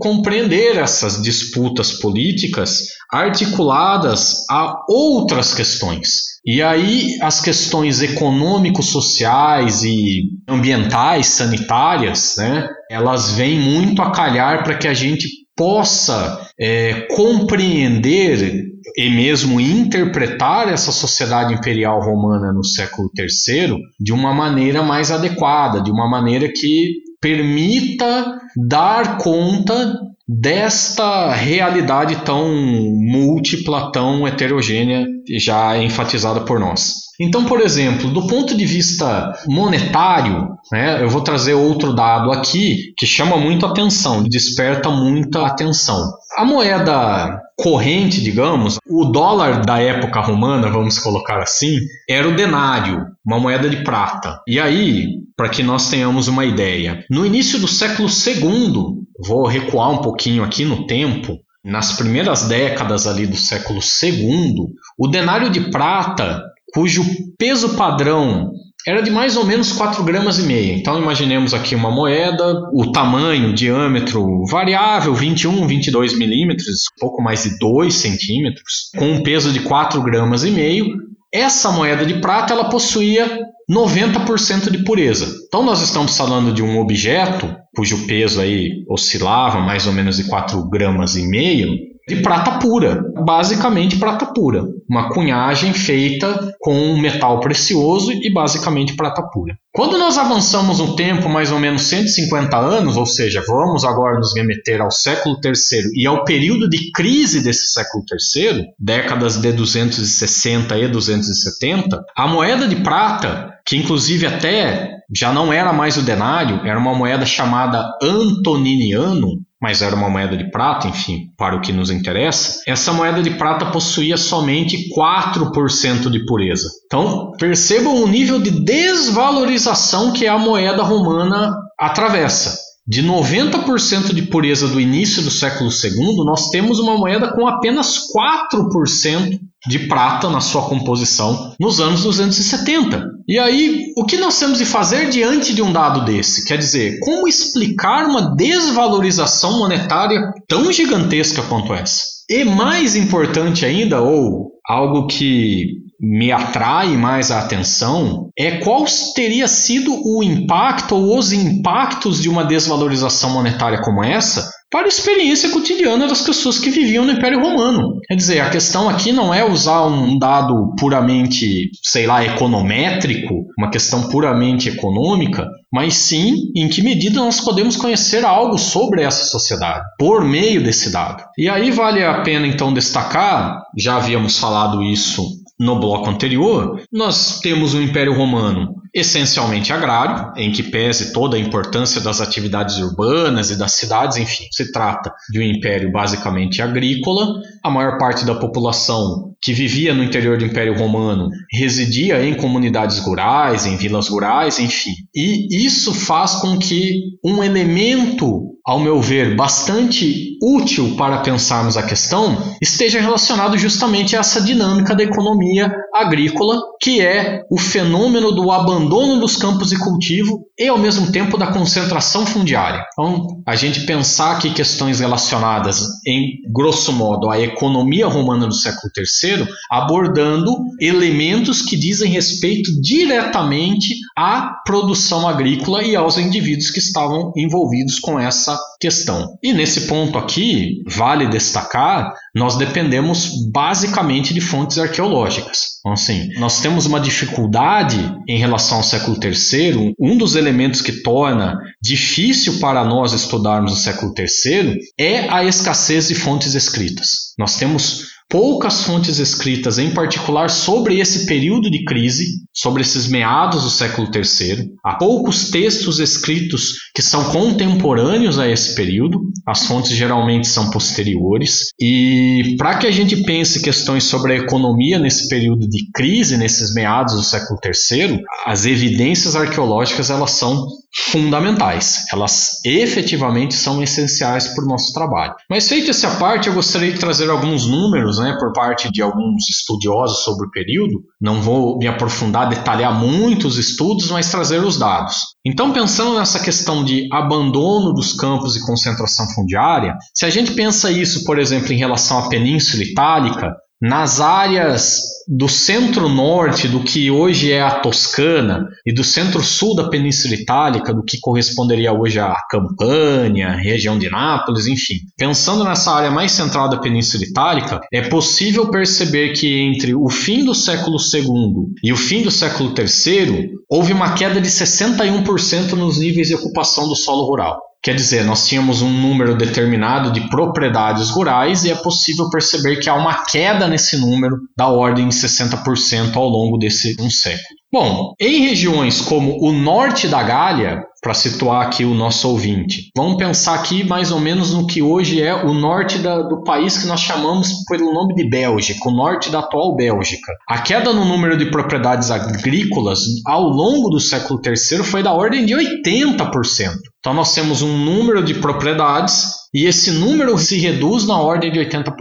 Speaker 2: compreender essas disputas políticas articuladas a outras questões. E aí as questões econômico-sociais e ambientais, sanitárias, né, elas vêm muito a calhar para que a gente possa é, compreender e mesmo interpretar essa sociedade imperial romana no século III de uma maneira mais adequada, de uma maneira que permita dar conta desta realidade tão múltipla, tão heterogênea, já enfatizada por nós. Então, por exemplo, do ponto de vista monetário, né, eu vou trazer outro dado aqui que chama muito atenção, desperta muita atenção. A moeda corrente, digamos, o dólar da época romana, vamos colocar assim, era o denário, uma moeda de prata. E aí, para que nós tenhamos uma ideia, no início do século II, vou recuar um pouquinho aqui no tempo, nas primeiras décadas ali do século II, o denário de prata, cujo peso padrão era de mais ou menos 4 gramas e meio. Então imaginemos aqui uma moeda, o tamanho, o diâmetro variável, 21, 22 milímetros, pouco mais de 2 centímetros, com um peso de 4 gramas e meio. Essa moeda de prata ela possuía 90% de pureza. Então nós estamos falando de um objeto cujo peso aí oscilava mais ou menos de 4 gramas e meio, de prata pura, basicamente prata pura, uma cunhagem feita com metal precioso e basicamente prata pura. Quando nós avançamos no tempo, mais ou menos 150 anos, ou seja, vamos agora nos remeter ao século III e ao período de crise desse século III, décadas de 260 e 270, a moeda de prata, que inclusive até já não era mais o denário, era uma moeda chamada antoniniano, mas era uma moeda de prata, enfim, para o que nos interessa, essa moeda de prata possuía somente 4% de pureza. Então, percebam o nível de desvalorização que a moeda romana atravessa. De 90% de pureza do início do século II, nós temos uma moeda com apenas 4% de prata na sua composição nos anos 270. E aí, o que nós temos de fazer diante de um dado desse? Quer dizer, como explicar uma desvalorização monetária tão gigantesca quanto essa? E mais importante ainda, ou algo que me atrai mais a atenção é qual teria sido o impacto ou os impactos de uma desvalorização monetária como essa para a experiência cotidiana das pessoas que viviam no Império Romano. Quer dizer, a questão aqui não é usar um dado puramente, sei lá, econométrico, uma questão puramente econômica, mas sim em que medida nós podemos conhecer algo sobre essa sociedade por meio desse dado. E aí vale a pena então destacar, já havíamos falado isso no bloco anterior, nós temos o Império Romano essencialmente agrário, em que pese toda a importância das atividades urbanas e das cidades, enfim, se trata de um império basicamente agrícola. A maior parte da população que vivia no interior do Império Romano residia em comunidades rurais, em vilas rurais, enfim. E isso faz com que um elemento ao meu ver, bastante útil para pensarmos a questão, esteja relacionado justamente a essa dinâmica da economia agrícola, que é o fenômeno do abandono dos campos de cultivo e, ao mesmo tempo, da concentração fundiária. Então, a gente pensar aqui questões relacionadas, em grosso modo, à economia romana do século III, abordando elementos que dizem respeito diretamente à produção agrícola e aos indivíduos que estavam envolvidos com essa questão. E nesse ponto aqui, vale destacar, nós dependemos basicamente de fontes arqueológicas. Então, assim, nós temos uma dificuldade em relação ao século III. Um dos elementos que torna difícil para nós estudarmos o século III é a escassez de fontes escritas. Nós temos poucas fontes escritas, em particular sobre esse período de crise, sobre esses meados do século III. Há poucos textos escritos que são contemporâneos a esse período, as fontes geralmente são posteriores. E para que a gente pense questões sobre a economia nesse período de crise, nesses meados do século III, as evidências arqueológicas elas são fundamentais. Elas efetivamente são essenciais para o nosso trabalho. Mas feito essa parte, eu gostaria de trazer alguns números, né, por parte de alguns estudiosos sobre o período. Não vou me aprofundar, detalhar muitos estudos, mas trazer os dados. Então, pensando nessa questão de abandono dos campos e concentração fundiária, se a gente pensa isso, por exemplo, em relação à Península Itálica, nas áreas do centro-norte do que hoje é a Toscana e do centro-sul da Península Itálica, do que corresponderia hoje à Campânia, região de Nápoles, enfim. Pensando nessa área mais central da Península Itálica, é possível perceber que entre o fim do século II e o fim do século III houve uma queda de 61% nos níveis de ocupação do solo rural. Quer dizer, nós tínhamos um número determinado de propriedades rurais e é possível perceber que há uma queda nesse número da ordem de 60% ao longo desse um século. Bom, em regiões como o norte da Gália, para situar aqui o nosso ouvinte, vamos pensar aqui mais ou menos no que hoje é o norte da, do país que nós chamamos pelo nome de Bélgica, o norte da atual Bélgica. A queda no número de propriedades agrícolas ao longo do século III foi da ordem de 80%. Então nós temos um número de propriedades e esse número se reduz na ordem de 80%.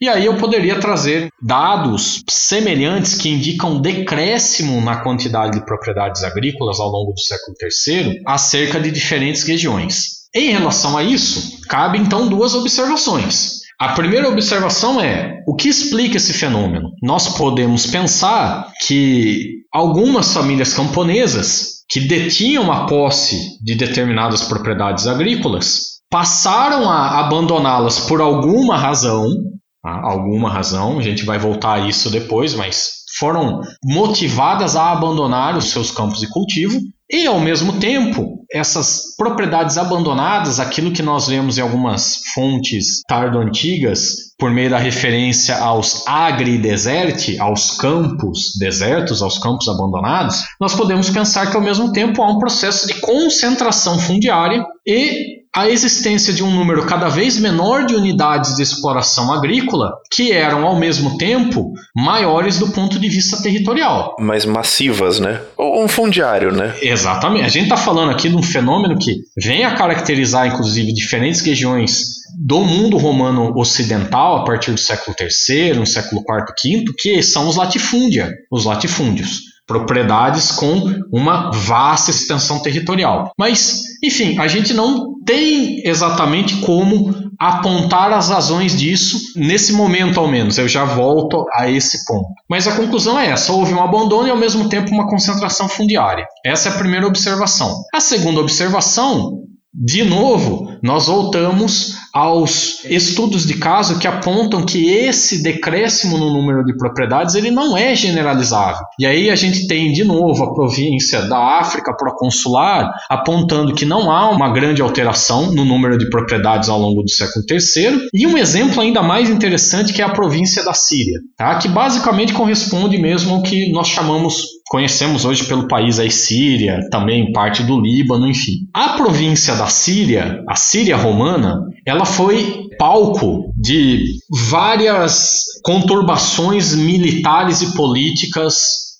Speaker 2: E aí eu poderia trazer dados semelhantes que indicam decréscimo na quantidade de propriedades agrícolas ao longo do século III acerca de diferentes regiões. Em relação a isso, cabe então duas observações. A primeira observação é o que explica esse fenômeno? Nós podemos pensar que algumas famílias camponesas que detinham a posse de determinadas propriedades agrícolas passaram a abandoná-las por alguma razão, tá? alguma razão, a gente vai voltar a isso depois, mas foram motivadas a abandonar os seus campos de cultivo e, ao mesmo tempo, essas propriedades abandonadas, aquilo que nós vemos em algumas fontes tardo-antigas, por meio da referência aos agri-deserte, aos campos desertos, aos campos abandonados, nós podemos pensar que, ao mesmo tempo, há um processo de concentração fundiária e a existência de um número cada vez menor de unidades de exploração agrícola que eram ao mesmo tempo maiores do ponto de vista territorial.
Speaker 1: Mais massivas, né? Ou um fundiário, né?
Speaker 2: Exatamente. A gente está falando aqui de um fenômeno que vem a caracterizar, inclusive, diferentes regiões do mundo romano ocidental a partir do século III, no século IV, V, que são os latifúndia, os latifúndios propriedades com uma vasta extensão territorial. Mas, enfim, a gente não tem exatamente como apontar as razões disso nesse momento, ao menos. Eu já volto a esse ponto. Mas a conclusão é essa: houve um abandono e, ao mesmo tempo, uma concentração fundiária. Essa é a primeira observação. A segunda observação de novo, nós voltamos aos estudos de caso que apontam que esse decréscimo no número de propriedades ele não é generalizável. E aí a gente tem de novo a província da África proconsular apontando que não há uma grande alteração no número de propriedades ao longo do século III, e um exemplo ainda mais interessante que é a província da Síria, tá? que basicamente corresponde mesmo ao que nós chamamos conhecemos hoje pelo país a Síria, também parte do Líbano, enfim. A província da Síria, a Síria romana, ela foi palco de várias conturbações militares e políticas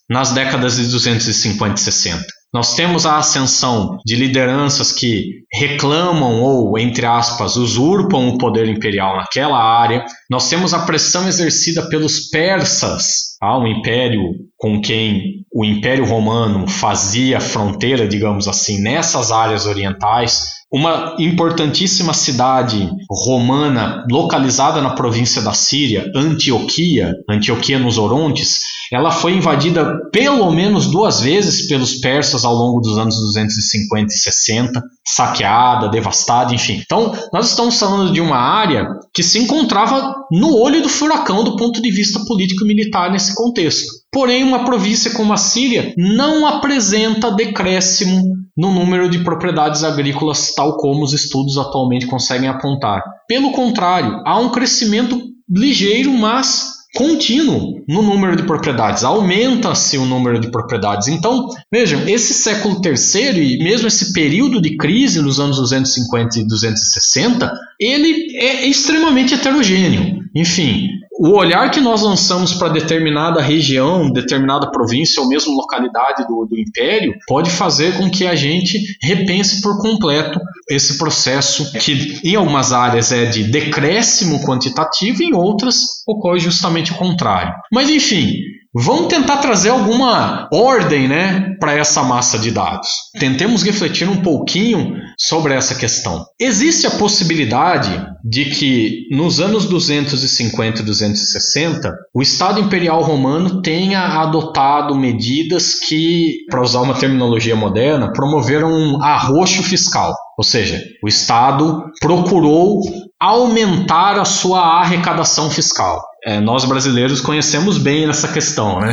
Speaker 2: nas décadas de 250 e 60. Nós temos a ascensão de lideranças que reclamam ou, entre aspas, usurpam o poder imperial naquela área. Nós temos a pressão exercida pelos persas, um império com quem o Império Romano fazia fronteira, digamos assim, nessas áreas orientais uma importantíssima cidade romana localizada na província da Síria, Antioquia, Antioquia nos Orontes, ela foi invadida pelo menos duas vezes pelos persas ao longo dos anos 250 e 60, saqueada, devastada, enfim. Então, nós estamos falando de uma área que se encontrava no olho do furacão do ponto de vista político e militar nesse contexto. Porém, uma província como a Síria não apresenta decréscimo no número de propriedades agrícolas, tal como os estudos atualmente conseguem apontar. Pelo contrário, há um crescimento ligeiro, mas contínuo no número de propriedades, aumenta-se o número de propriedades. Então, vejam, esse século terceiro e mesmo esse período de crise nos anos 250 e 260, ele é extremamente heterogêneo. Enfim, o olhar que nós lançamos para determinada região, determinada província ou mesmo localidade do, do império pode fazer com que a gente repense por completo esse processo que em algumas áreas é de decréscimo quantitativo em outras ocorre justamente o contrário. Mas enfim, Vamos tentar trazer alguma ordem né, para essa massa de dados. Tentemos refletir um pouquinho sobre essa questão. Existe a possibilidade de que nos anos 250 e 260 o Estado Imperial Romano tenha adotado medidas que, para usar uma terminologia moderna, promoveram um arroxo fiscal. Ou seja, o Estado procurou aumentar a sua arrecadação fiscal. É, nós brasileiros conhecemos bem nessa questão, né?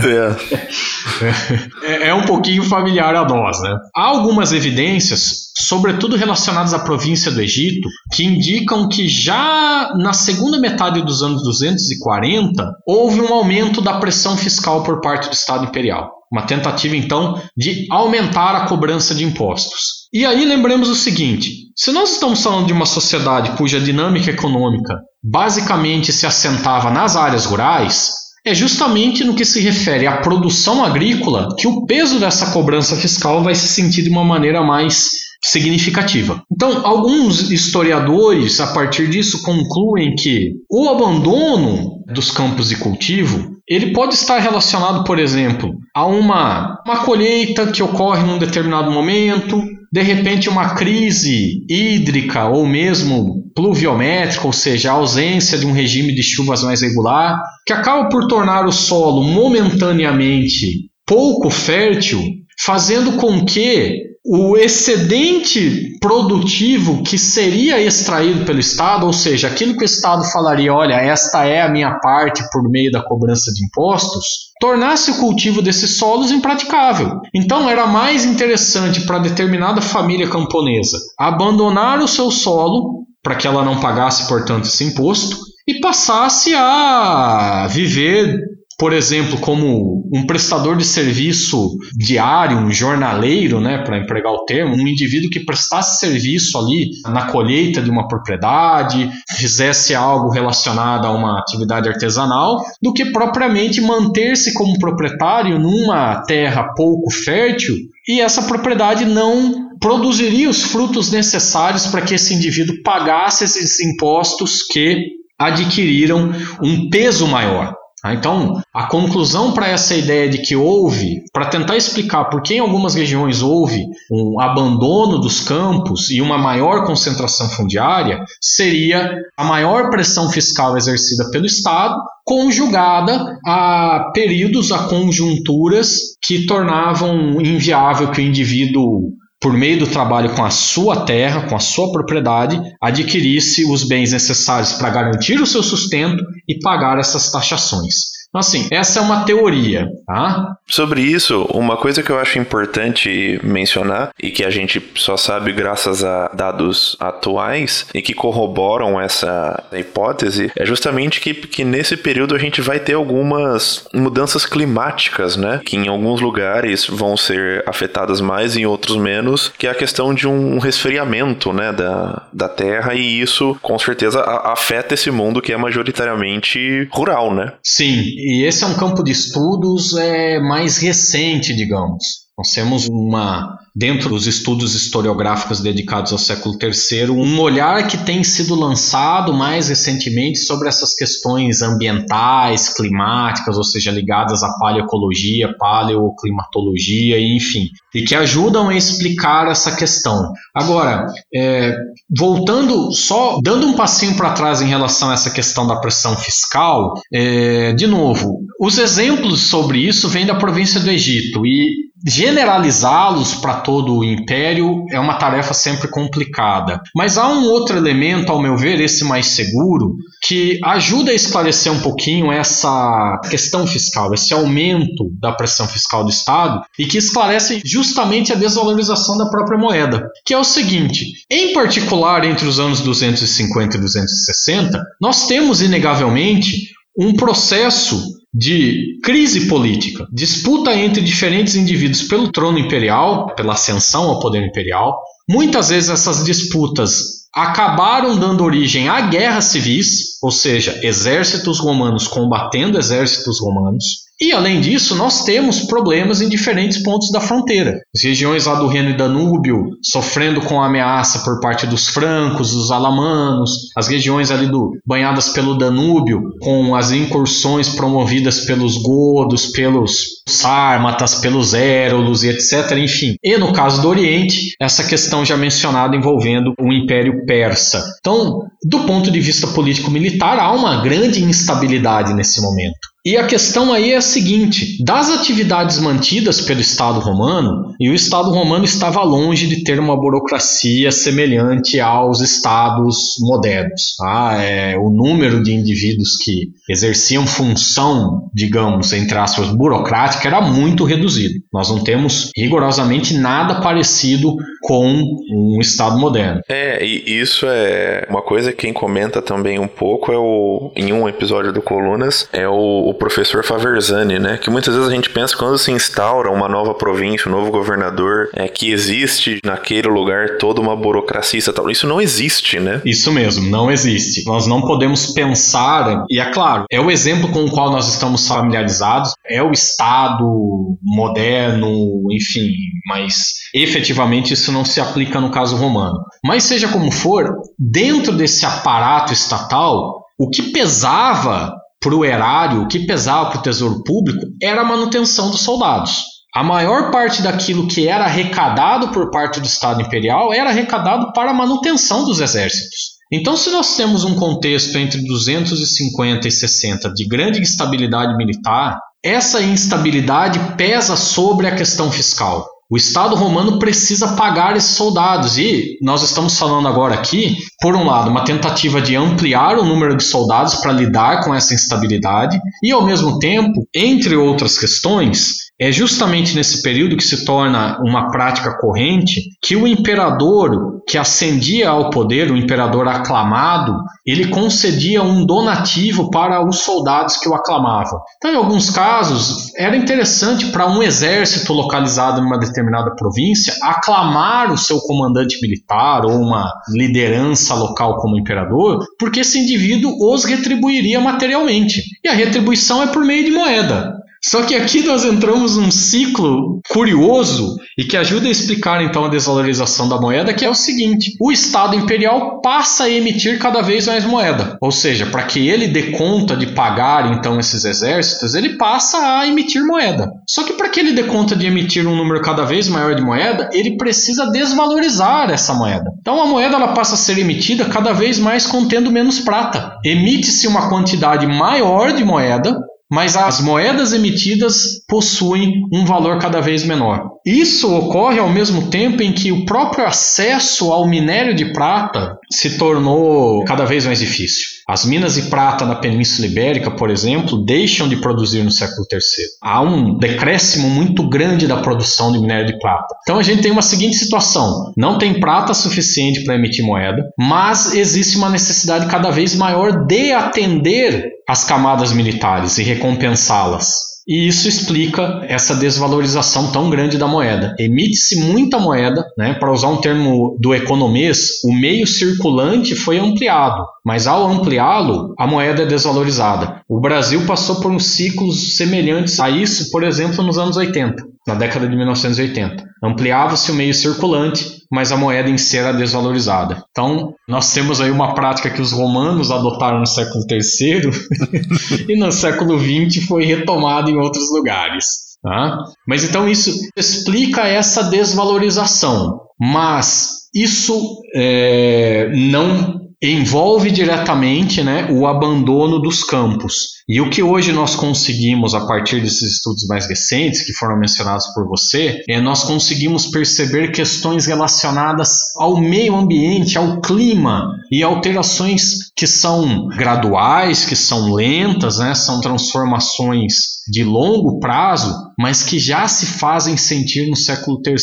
Speaker 2: É. é. é um pouquinho familiar a nós, né? Há algumas evidências, sobretudo relacionadas à província do Egito, que indicam que já na segunda metade dos anos 240 houve um aumento da pressão fiscal por parte do Estado Imperial. Uma tentativa, então, de aumentar a cobrança de impostos. E aí lembremos o seguinte: se nós estamos falando de uma sociedade cuja dinâmica econômica basicamente se assentava nas áreas rurais, é justamente no que se refere à produção agrícola que o peso dessa cobrança fiscal vai se sentir de uma maneira mais significativa. Então, alguns historiadores, a partir disso, concluem que o abandono dos campos de cultivo ele pode estar relacionado, por exemplo, a uma, uma colheita que ocorre num determinado momento, de repente uma crise hídrica ou mesmo pluviométrica, ou seja, a ausência de um regime de chuvas mais regular, que acaba por tornar o solo momentaneamente pouco fértil, fazendo com que o excedente produtivo que seria extraído pelo Estado, ou seja, aquilo que o Estado falaria, olha, esta é a minha parte por meio da cobrança de impostos, tornasse o cultivo desses solos impraticável. Então era mais interessante para determinada família camponesa abandonar o seu solo para que ela não pagasse, portanto, esse imposto e passasse a viver por exemplo, como um prestador de serviço diário, um jornaleiro, né, para empregar o termo, um indivíduo que prestasse serviço ali na colheita de uma propriedade, fizesse algo relacionado a uma atividade artesanal, do que propriamente manter-se como proprietário numa terra pouco fértil e essa propriedade não produziria os frutos necessários para que esse indivíduo pagasse esses impostos que adquiriram um peso maior. Tá? Então, a conclusão para essa ideia de que houve, para tentar explicar por que em algumas regiões houve um abandono dos campos e uma maior concentração fundiária, seria a maior pressão fiscal exercida pelo Estado, conjugada a períodos, a conjunturas que tornavam inviável que o indivíduo por meio do trabalho com a sua terra, com a sua propriedade, adquirisse os bens necessários para garantir o seu sustento e pagar essas taxações. Então, assim, essa é uma teoria, tá?
Speaker 1: Sobre isso, uma coisa que eu acho importante mencionar e que a gente só sabe graças a dados atuais e que corroboram essa hipótese é justamente que, que nesse período a gente vai ter algumas mudanças climáticas, né? Que em alguns lugares vão ser afetadas mais, em outros menos, que é a questão de um resfriamento, né, da, da terra e isso com certeza afeta esse mundo que é majoritariamente rural, né?
Speaker 2: Sim, e esse é um campo de estudos é, mais recente, digamos. Nós temos uma, dentro dos estudos historiográficos dedicados ao século III, um olhar que tem sido lançado mais recentemente sobre essas questões ambientais, climáticas, ou seja, ligadas à paleoecologia, paleoclimatologia, enfim, e que ajudam a explicar essa questão. Agora, é, voltando só, dando um passinho para trás em relação a essa questão da pressão fiscal, é, de novo, os exemplos sobre isso vêm da província do Egito e generalizá-los para todo o império é uma tarefa sempre complicada. Mas há um outro elemento, ao meu ver, esse mais seguro, que ajuda a esclarecer um pouquinho essa questão fiscal, esse aumento da pressão fiscal do Estado e que esclarece justamente a desvalorização da própria moeda, que é o seguinte: em particular entre os anos 250 e 260, nós temos inegavelmente um processo de crise política, disputa entre diferentes indivíduos pelo trono imperial, pela ascensão ao poder imperial. Muitas vezes essas disputas acabaram dando origem a guerras civis, ou seja, exércitos romanos combatendo exércitos romanos. E além disso, nós temos problemas em diferentes pontos da fronteira. As regiões lá do Reno e Danúbio sofrendo com a ameaça por parte dos francos, dos alamanos, as regiões ali do banhadas pelo Danúbio com as incursões promovidas pelos godos, pelos sármatas, pelos érolos e etc, enfim. E no caso do Oriente, essa questão já mencionada envolvendo o Império Persa. Então, do ponto de vista político militar, há uma grande instabilidade nesse momento. E a questão aí é a seguinte: das atividades mantidas pelo Estado romano, e o Estado romano estava longe de ter uma burocracia semelhante aos estados modernos. Tá? É, o número de indivíduos que exerciam função, digamos, entre aspas, burocrática era muito reduzido. Nós não temos rigorosamente nada parecido com um Estado moderno.
Speaker 1: É, e isso é uma coisa que quem comenta também um pouco é o em um episódio do Colunas é o, o professor Faverzani, né? Que muitas vezes a gente pensa quando se instaura uma nova província, um novo governador, é que existe naquele lugar toda uma burocracia tal. Isso não existe, né?
Speaker 2: Isso mesmo, não existe. Nós não podemos pensar, e é claro, é o exemplo com o qual nós estamos familiarizados, é o Estado moderno, enfim, mas efetivamente isso não se aplica no caso romano. Mas seja como for, dentro desse aparato estatal, o que pesava para o erário, o que pesava para o tesouro público era a manutenção dos soldados. A maior parte daquilo que era arrecadado por parte do Estado Imperial era arrecadado para a manutenção dos exércitos. Então, se nós temos um contexto entre 250 e 60 de grande instabilidade militar, essa instabilidade pesa sobre a questão fiscal. O Estado romano precisa pagar esses soldados. E nós estamos falando agora aqui, por um lado, uma tentativa de ampliar o número de soldados para lidar com essa instabilidade e, ao mesmo tempo, entre outras questões, é justamente nesse período que se torna uma prática corrente que o imperador que ascendia ao poder, o imperador aclamado, ele concedia um donativo para os soldados que o aclamavam. Então, em alguns casos, era interessante para um exército localizado numa determinada província aclamar o seu comandante militar ou uma liderança local como imperador, porque esse indivíduo os retribuiria materialmente. E a retribuição é por meio de moeda. Só que aqui nós entramos num ciclo curioso e que ajuda a explicar então a desvalorização da moeda, que é o seguinte: o Estado imperial passa a emitir cada vez mais moeda. Ou seja, para que ele dê conta de pagar então esses exércitos, ele passa a emitir moeda. Só que para que ele dê conta de emitir um número cada vez maior de moeda, ele precisa desvalorizar essa moeda. Então a moeda ela passa a ser emitida cada vez mais contendo menos prata. Emite-se uma quantidade maior de moeda mas as moedas emitidas possuem um valor cada vez menor. Isso ocorre ao mesmo tempo em que o próprio acesso ao minério de prata se tornou cada vez mais difícil. As minas de prata na Península Ibérica, por exemplo, deixam de produzir no século III. Há um decréscimo muito grande da produção de minério de prata. Então a gente tem uma seguinte situação: não tem prata suficiente para emitir moeda, mas existe uma necessidade cada vez maior de atender as camadas militares e recompensá-las. E isso explica essa desvalorização tão grande da moeda. Emite-se muita moeda, né? para usar um termo do economês, o meio circulante foi ampliado, mas ao ampliá-lo, a moeda é desvalorizada. O Brasil passou por uns ciclos semelhantes a isso, por exemplo, nos anos 80, na década de 1980. Ampliava-se o meio circulante, mas a moeda em si era desvalorizada. Então, nós temos aí uma prática que os romanos adotaram no século III e no século XX foi retomada em outros lugares. Tá? Mas então isso explica essa desvalorização. Mas isso é, não envolve diretamente né, o abandono dos campos. E o que hoje nós conseguimos, a partir desses estudos mais recentes, que foram mencionados por você, é nós conseguimos perceber questões relacionadas ao meio ambiente, ao clima e alterações que são graduais, que são lentas, né, são transformações de longo prazo, mas que já se fazem sentir no século III.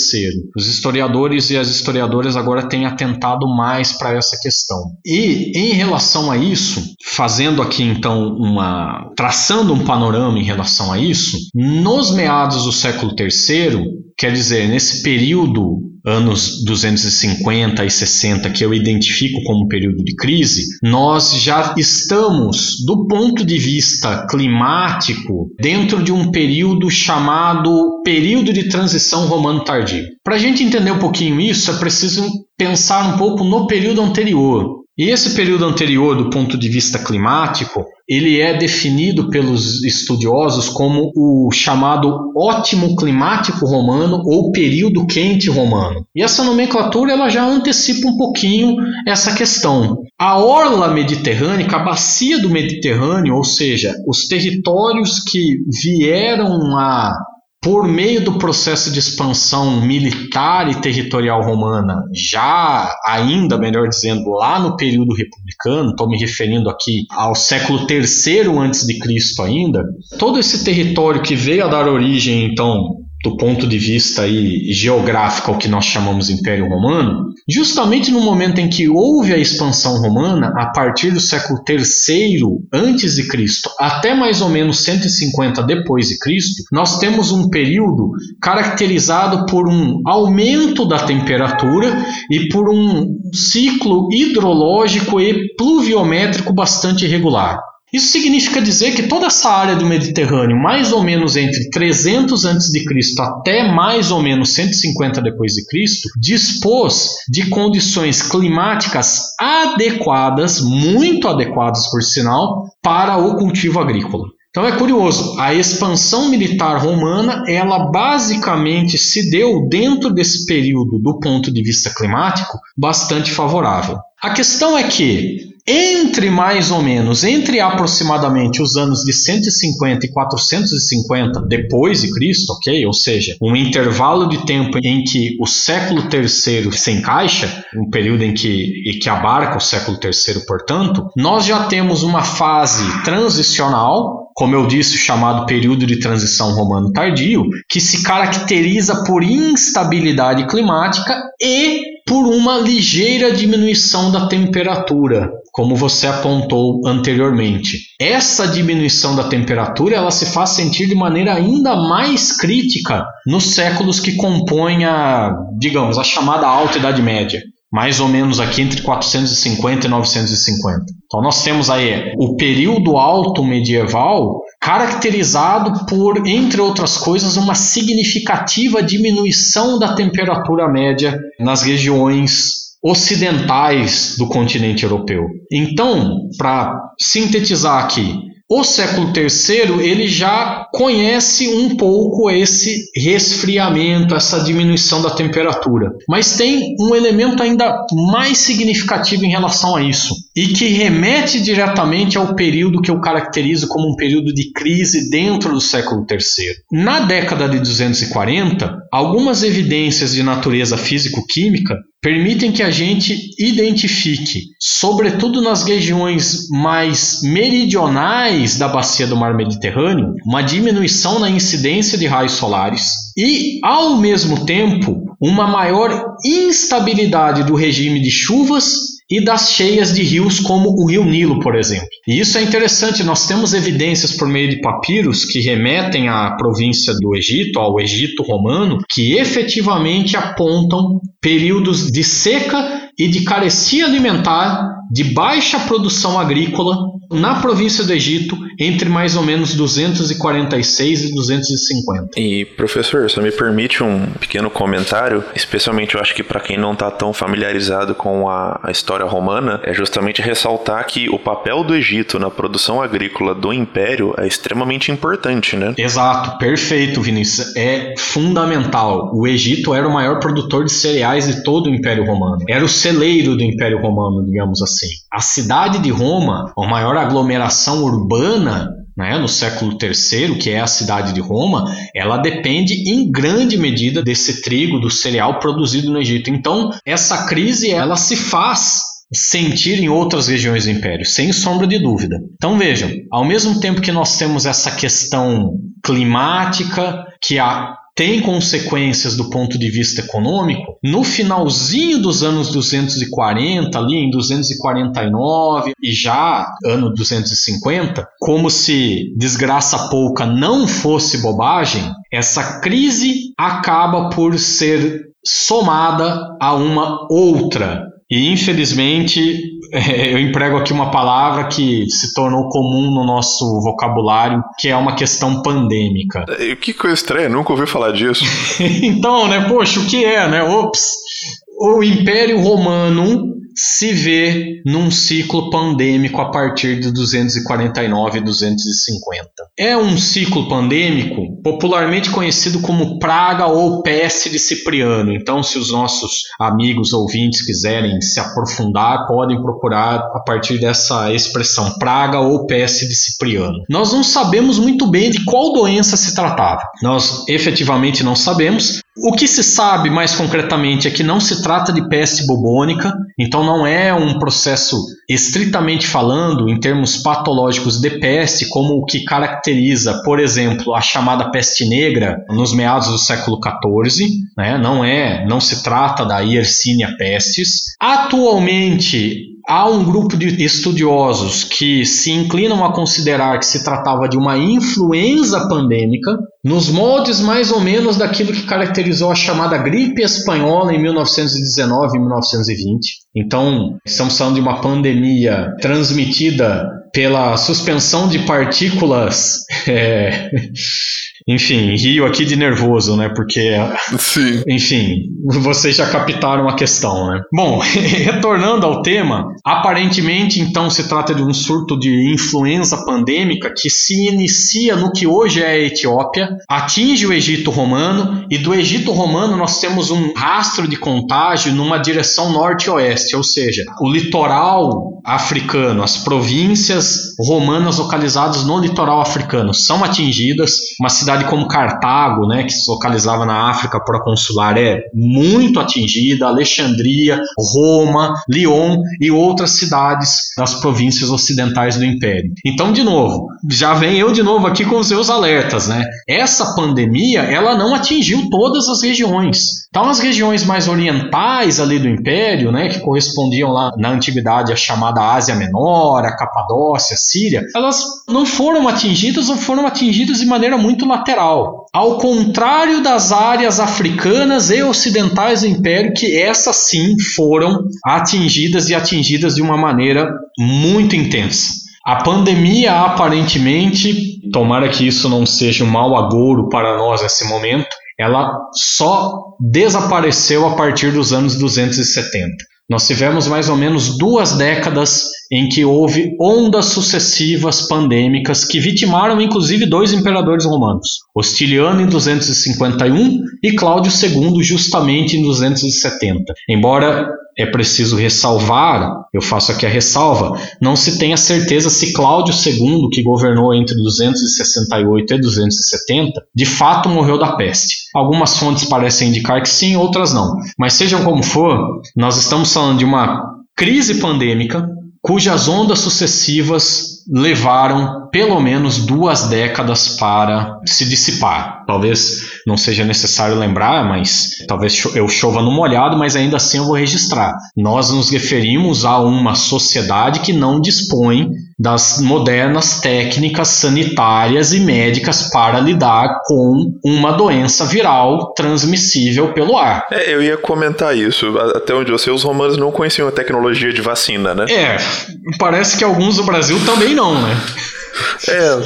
Speaker 2: Os historiadores e as historiadoras agora têm atentado mais para essa questão. E em relação a isso, fazendo aqui então uma traçando um panorama em relação a isso, nos meados do século III, quer dizer, nesse período anos 250 e 60 que eu identifico como período de crise, nós já estamos, do ponto de vista climático, dentro de um período chamado período de transição romano tardio. Para a gente entender um pouquinho isso, é preciso pensar um pouco no período anterior, E esse período anterior, do ponto de vista climático, ele é definido pelos estudiosos como o chamado ótimo climático romano ou período quente romano. E essa nomenclatura ela já antecipa um pouquinho essa questão. A orla mediterrânea, a bacia do Mediterrâneo, ou seja, os territórios que vieram a por meio do processo de expansão militar e territorial romana, já ainda, melhor dizendo, lá no período republicano, estou me referindo aqui ao século III antes de Cristo ainda, todo esse território que veio a dar origem então do ponto de vista aí geográfico ao que nós chamamos Império Romano, justamente no momento em que houve a expansão romana, a partir do século III antes de Cristo até mais ou menos 150 depois de Cristo, nós temos um período caracterizado por um aumento da temperatura e por um ciclo hidrológico e pluviométrico bastante irregular. Isso significa dizer que toda essa área do Mediterrâneo, mais ou menos entre 300 a.C. até mais ou menos 150 depois de Cristo, dispôs de condições climáticas adequadas, muito adequadas por sinal, para o cultivo agrícola. Então é curioso, a expansão militar romana, ela basicamente se deu dentro desse período do ponto de vista climático bastante favorável. A questão é que entre mais ou menos, entre aproximadamente os anos de 150 e 450 depois de Cristo, ok? Ou seja, um intervalo de tempo em que o século terceiro se encaixa, um período em que, que abarca o século terceiro, portanto, nós já temos uma fase transicional, como eu disse, chamado período de transição romano tardio, que se caracteriza por instabilidade climática e por uma ligeira diminuição da temperatura, como você apontou anteriormente. Essa diminuição da temperatura ela se faz sentir de maneira ainda mais crítica nos séculos que compõem a, digamos, a chamada Alta Idade Média mais ou menos aqui entre 450 e 950. Então nós temos aí o período alto medieval caracterizado por, entre outras coisas, uma significativa diminuição da temperatura média nas regiões ocidentais do continente europeu. Então, para sintetizar aqui, o século III ele já conhece um pouco esse resfriamento, essa diminuição da temperatura. Mas tem um elemento ainda mais significativo em relação a isso e que remete diretamente ao período que eu caracterizo como um período de crise dentro do século III. Na década de 240, algumas evidências de natureza físico-química permitem que a gente identifique, sobretudo nas regiões mais meridionais da bacia do mar Mediterrâneo, uma diminuição na incidência de raios solares e, ao mesmo tempo, uma maior instabilidade do regime de chuvas e das cheias de rios como o rio Nilo, por exemplo. E isso é interessante, nós temos evidências por meio de papiros que remetem à província do Egito, ao Egito romano, que efetivamente apontam períodos de seca e de carecia alimentar, de baixa produção agrícola na província do Egito entre mais ou menos 246 e 250.
Speaker 1: E professor, você me permite um pequeno comentário, especialmente eu acho que para quem não está tão familiarizado com a, a, história romana, é justamente ressaltar que o papel do Egito na produção agrícola do Império é extremamente importante, né?
Speaker 2: Exato, perfeito, Vinícius, é fundamental. O Egito era o maior produtor de cereais de todo o Império Romano. Era o celeiro do Império Romano, digamos assim. A cidade de Roma, a maior aglomeração urbana né, no século III, que é a cidade de Roma, ela depende em grande medida desse trigo, do cereal produzido no Egito. Então, essa crise ela se faz sentir em outras regiões do império, sem sombra de dúvida. Então vejam, ao mesmo tempo que nós temos essa questão climática, que a tem consequências do ponto de vista econômico, no finalzinho dos anos 240, ali em 249 e já ano 250, como se desgraça pouca não fosse bobagem, essa crise acaba por ser somada a uma outra. E infelizmente eu emprego aqui uma palavra que se tornou comum no nosso vocabulário, que é uma questão pandêmica.
Speaker 1: Que coisa estranha, nunca ouvi falar disso.
Speaker 2: então, né, poxa, o que é, né? Ops. O Império Romano se vê num ciclo pandêmico a partir de 249 e 250. É um ciclo pandêmico popularmente conhecido como praga ou peste de Cipriano. Então, se os nossos amigos ouvintes quiserem se aprofundar, podem procurar a partir dessa expressão praga ou peste de Cipriano. Nós não sabemos muito bem de qual doença se tratava. Nós efetivamente não sabemos, o que se sabe mais concretamente é que não se trata de peste bubônica, então não é um processo estritamente falando, em termos patológicos de peste, como o que caracteriza, por exemplo, a chamada peste negra nos meados do século XIV, né? não é, não se trata da Yersinia pestis. Atualmente há um grupo de estudiosos que se inclinam a considerar que se tratava de uma influenza pandêmica, nos moldes mais ou menos daquilo que caracterizou a chamada gripe espanhola em 1919 e 1920. Então, estamos falando de uma pandemia transmitida pela suspensão de partículas é, enfim, rio aqui de nervoso, né? Porque, Sim. enfim, vocês já captaram a questão, né? Bom, retornando ao tema, aparentemente então se trata de um surto de influenza pandêmica que se inicia no que hoje é a Etiópia, atinge o Egito Romano e do Egito Romano nós temos um rastro de contágio numa direção norte-oeste, ou seja, o litoral africano, as províncias romanas localizadas no litoral africano são atingidas, uma cidade cidade como Cartago, né, que se localizava na África proconsular, é muito atingida, Alexandria, Roma, Lyon e outras cidades das províncias ocidentais do Império. Então, de novo, já vem eu de novo aqui com os seus alertas, né? Essa pandemia, ela não atingiu todas as regiões. Então, as regiões mais orientais ali do Império, né, que correspondiam lá na antiguidade à chamada Ásia Menor, a Capadócia, a Síria, elas não foram atingidas ou foram atingidas de maneira muito lateral. Ao contrário das áreas africanas e ocidentais do Império, que essas sim foram atingidas e atingidas de uma maneira muito intensa. A pandemia aparentemente, tomara que isso não seja um mau agouro para nós nesse momento, ela só desapareceu a partir dos anos 270. Nós tivemos mais ou menos duas décadas em que houve ondas sucessivas pandêmicas que vitimaram inclusive dois imperadores romanos, Hostiliano em 251 e Cláudio II justamente em 270. Embora é preciso ressalvar, eu faço aqui a ressalva, não se tem a certeza se Cláudio II, que governou entre 268 e 270, de fato morreu da peste. Algumas fontes parecem indicar que sim, outras não. Mas sejam como for, nós estamos falando de uma crise pandêmica cujas ondas sucessivas levaram pelo menos duas décadas para se dissipar. Talvez não seja necessário lembrar, mas talvez eu chova no molhado, mas ainda assim eu vou registrar. Nós nos referimos a uma sociedade que não dispõe das modernas técnicas sanitárias e médicas para lidar com uma doença viral transmissível pelo ar.
Speaker 1: É, eu ia comentar isso. Até onde eu sei, os romanos não conheciam a tecnologia de vacina, né?
Speaker 2: É, parece que alguns do Brasil também não, né?
Speaker 1: É.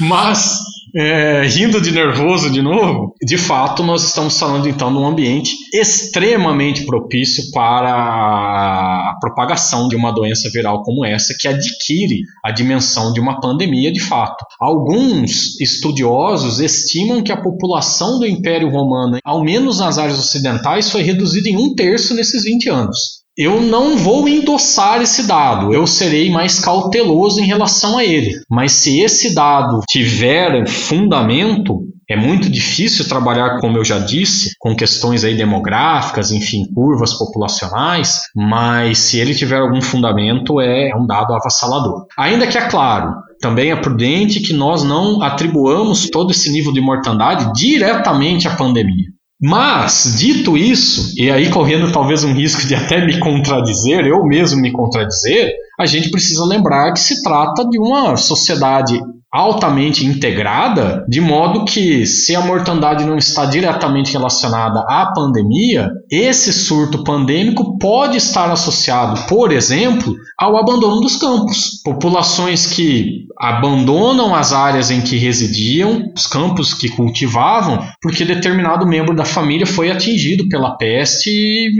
Speaker 2: Mas é, rindo de nervoso de novo, de fato nós estamos falando então de um ambiente extremamente propício para a propagação de uma doença viral como essa, que adquire a dimensão de uma pandemia de fato. Alguns estudiosos estimam que a população do Império Romano, ao menos nas áreas ocidentais, foi reduzida em um terço nesses 20 anos eu não vou endossar esse dado, eu serei mais cauteloso em relação a ele. Mas se esse dado tiver fundamento, é muito difícil trabalhar, como eu já disse, com questões aí demográficas, enfim, curvas populacionais, mas se ele tiver algum fundamento, é um dado avassalador. Ainda que é claro, também é prudente que nós não atribuamos todo esse nível de mortandade diretamente à pandemia. Mas, dito isso, e aí correndo talvez um risco de até me contradizer, eu mesmo me contradizer, a gente precisa lembrar que se trata de uma sociedade altamente integrada, de modo que, se a mortandade não está diretamente relacionada à pandemia, esse surto pandêmico pode estar associado, por exemplo, ao abandono dos campos. Populações que abandonam as áreas em que residiam, os campos que cultivavam, porque determinado membro da família foi atingido pela peste e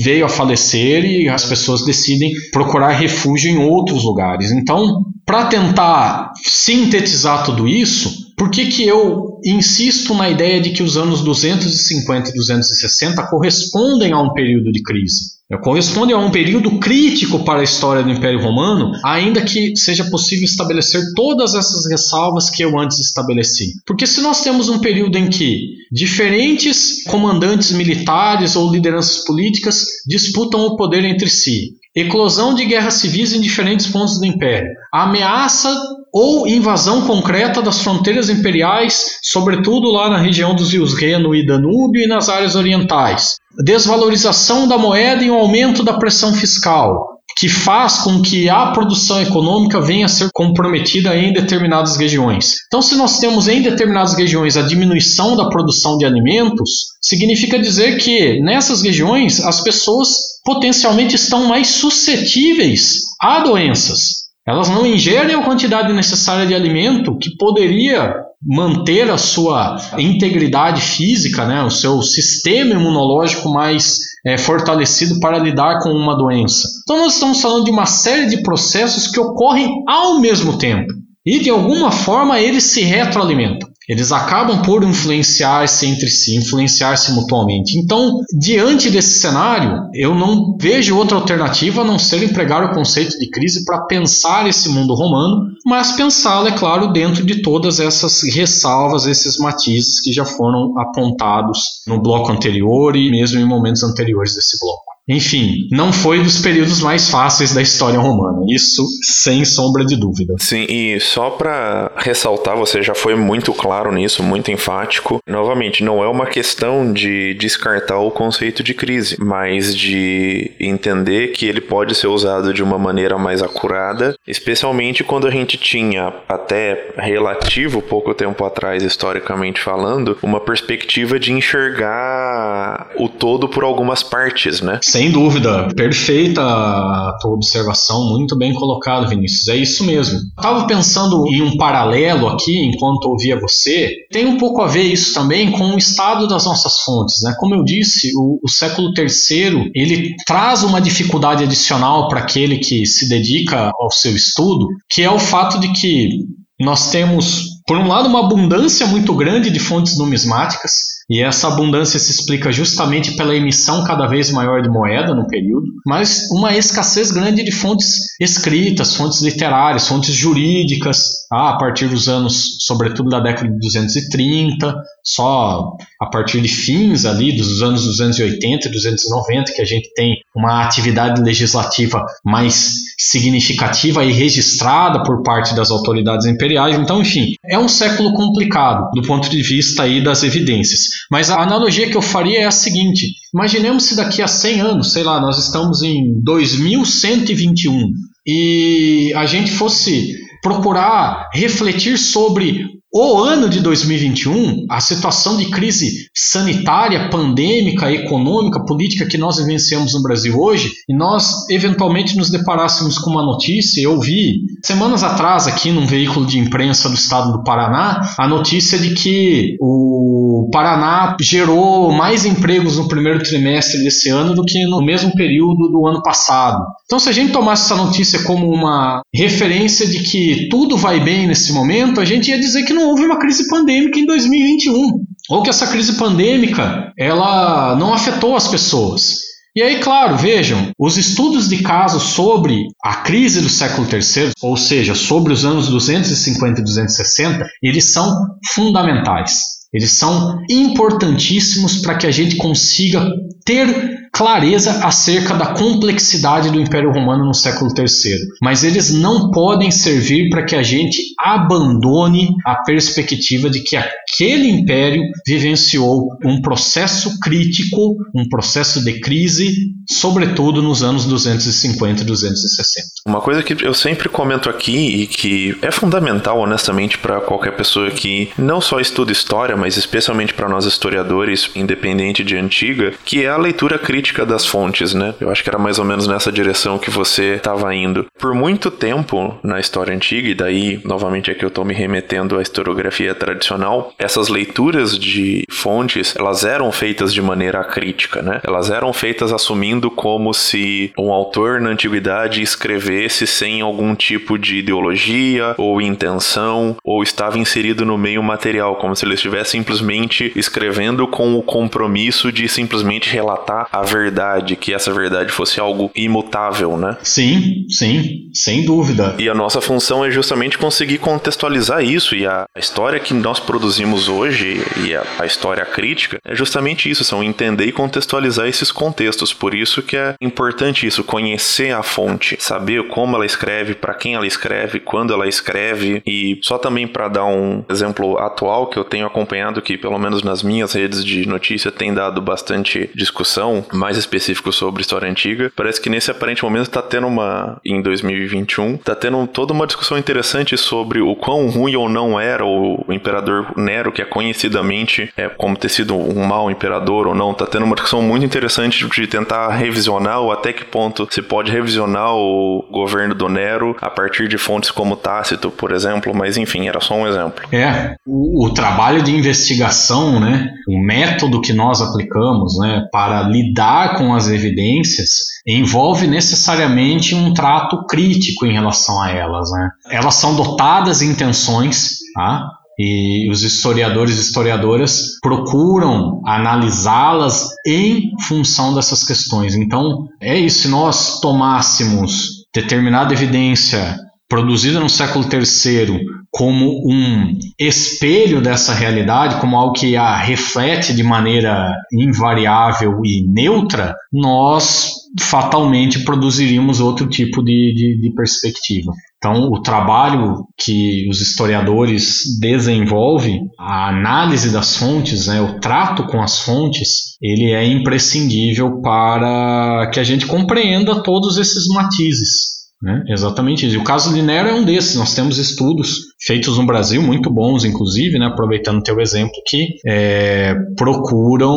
Speaker 2: veio a falecer e as pessoas decidem procurar refúgio em outros lugares. Então, para tentar sintetizar tudo isso, por que, que eu insisto na ideia de que os anos 250 e 260 correspondem a um período de crise? Correspondem a um período crítico para a história do Império Romano, ainda que seja possível estabelecer todas essas ressalvas que eu antes estabeleci. Porque se nós temos um período em que diferentes comandantes militares ou lideranças políticas disputam o poder entre si, eclosão de guerras civis em diferentes pontos do império, a ameaça ou invasão concreta das fronteiras imperiais, sobretudo lá na região dos rios Reno e Danúbio e nas áreas orientais, desvalorização da moeda e um aumento da pressão fiscal, que faz com que a produção econômica venha a ser comprometida em determinadas regiões. Então, se nós temos em determinadas regiões a diminuição da produção de alimentos, significa dizer que nessas regiões as pessoas potencialmente estão mais suscetíveis a doenças. Elas não ingerem a quantidade necessária de alimento que poderia manter a sua integridade física, né, o seu sistema imunológico mais é, fortalecido para lidar com uma doença. Então, nós estamos falando de uma série de processos que ocorrem ao mesmo tempo e, de alguma forma, eles se retroalimentam. Eles acabam por influenciar-se entre si, influenciar-se mutuamente. Então, diante desse cenário, eu não vejo outra alternativa a não ser empregar o conceito de crise para pensar esse mundo romano, mas pensá-lo, é claro, dentro de todas essas ressalvas, esses matizes que já foram apontados no bloco anterior e mesmo em momentos anteriores desse bloco. Enfim, não foi dos períodos mais fáceis da história romana, isso sem sombra de dúvida.
Speaker 1: Sim, e só para ressaltar, você já foi muito claro nisso, muito enfático. Novamente, não é uma questão de descartar o conceito de crise, mas de entender que ele pode ser usado de uma maneira mais acurada, especialmente quando a gente tinha, até relativo pouco tempo atrás, historicamente falando, uma perspectiva de enxergar o todo por algumas partes, né?
Speaker 2: Sem dúvida, perfeita a tua observação, muito bem colocado, Vinícius. É isso mesmo. Estava pensando em um paralelo aqui, enquanto ouvia você. Tem um pouco a ver isso também com o estado das nossas fontes. Né? Como eu disse, o, o século III ele traz uma dificuldade adicional para aquele que se dedica ao seu estudo, que é o fato de que nós temos, por um lado, uma abundância muito grande de fontes numismáticas e essa abundância se explica justamente pela emissão cada vez maior de moeda no período, mas uma escassez grande de fontes escritas, fontes literárias, fontes jurídicas, ah, a partir dos anos, sobretudo da década de 230, só a partir de fins ali dos anos 280 e 290 que a gente tem uma atividade legislativa mais significativa e registrada por parte das autoridades imperiais. Então, enfim, é um século complicado do ponto de vista aí das evidências. Mas a analogia que eu faria é a seguinte: imaginemos se daqui a 100 anos, sei lá, nós estamos em 2121 e a gente fosse procurar refletir sobre o ano de 2021, a situação de crise sanitária, pandêmica, econômica, política que nós vivenciamos no Brasil hoje, e nós eventualmente nos deparássemos com uma notícia, eu vi semanas atrás aqui num veículo de imprensa do estado do Paraná, a notícia de que o Paraná gerou mais empregos no primeiro trimestre desse ano do que no mesmo período do ano passado. Então, se a gente tomasse essa notícia como uma referência de que tudo vai bem nesse momento, a gente ia dizer que não houve uma crise pandêmica em 2021, ou que essa crise pandêmica ela não afetou as pessoas. E aí, claro, vejam, os estudos de casos sobre a crise do século III, ou seja, sobre os anos 250 e 260, eles são fundamentais. Eles são importantíssimos para que a gente consiga ter clareza acerca da complexidade do Império Romano no século III, mas eles não podem servir para que a gente abandone a perspectiva de que a aquele império vivenciou um processo crítico, um processo de crise, sobretudo nos anos 250 e 260.
Speaker 1: Uma coisa que eu sempre comento aqui e que é fundamental, honestamente, para qualquer pessoa que não só estuda história, mas especialmente para nós historiadores, independente de antiga, que é a leitura crítica das fontes, né? Eu acho que era mais ou menos nessa direção que você estava indo. Por muito tempo na história antiga, e daí novamente aqui eu estou me remetendo à historiografia tradicional, essas leituras de fontes, elas eram feitas de maneira crítica, né? Elas eram feitas assumindo como se um autor na antiguidade escrevesse sem algum tipo de ideologia ou intenção ou estava inserido no meio material, como se ele estivesse simplesmente escrevendo com o compromisso de simplesmente relatar a verdade, que essa verdade fosse algo imutável, né?
Speaker 2: Sim, sim, sem dúvida.
Speaker 1: E a nossa função é justamente conseguir contextualizar isso e a história que nós produzimos hoje e a, a história crítica é justamente isso, são entender e contextualizar esses contextos. Por isso que é importante isso, conhecer a fonte, saber como ela escreve, para quem ela escreve, quando ela escreve e só também para dar um exemplo atual que eu tenho acompanhado que pelo menos nas minhas redes de notícia tem dado bastante discussão, mais específico sobre história antiga. Parece que nesse aparente momento está tendo uma em 2021, está tendo toda uma discussão interessante sobre o quão ruim ou não era o imperador Nero, que é conhecidamente é, como ter sido um mau imperador ou não. Tá tendo uma discussão muito interessante de tentar revisionar ou até que ponto se pode revisionar o governo do Nero a partir de fontes como Tácito, por exemplo, mas enfim, era só um exemplo.
Speaker 2: É, o, o trabalho de investigação, né, o método que nós aplicamos, né, para lidar com as evidências envolve necessariamente um trato crítico em relação a elas, né? Elas são dotadas de intenções, tá? E os historiadores e historiadoras procuram analisá-las em função dessas questões. Então, é isso. Se nós tomássemos determinada evidência produzida no século III como um espelho dessa realidade, como algo que a reflete de maneira invariável e neutra, nós fatalmente produziríamos outro tipo de, de, de perspectiva. Então, o trabalho que os historiadores desenvolvem, a análise das fontes, né, o trato com as fontes, ele é imprescindível para que a gente compreenda todos esses matizes né? Exatamente isso. E o caso de Nero é um desses. Nós temos estudos feitos no Brasil, muito bons, inclusive, né? aproveitando o teu exemplo, que é, procuram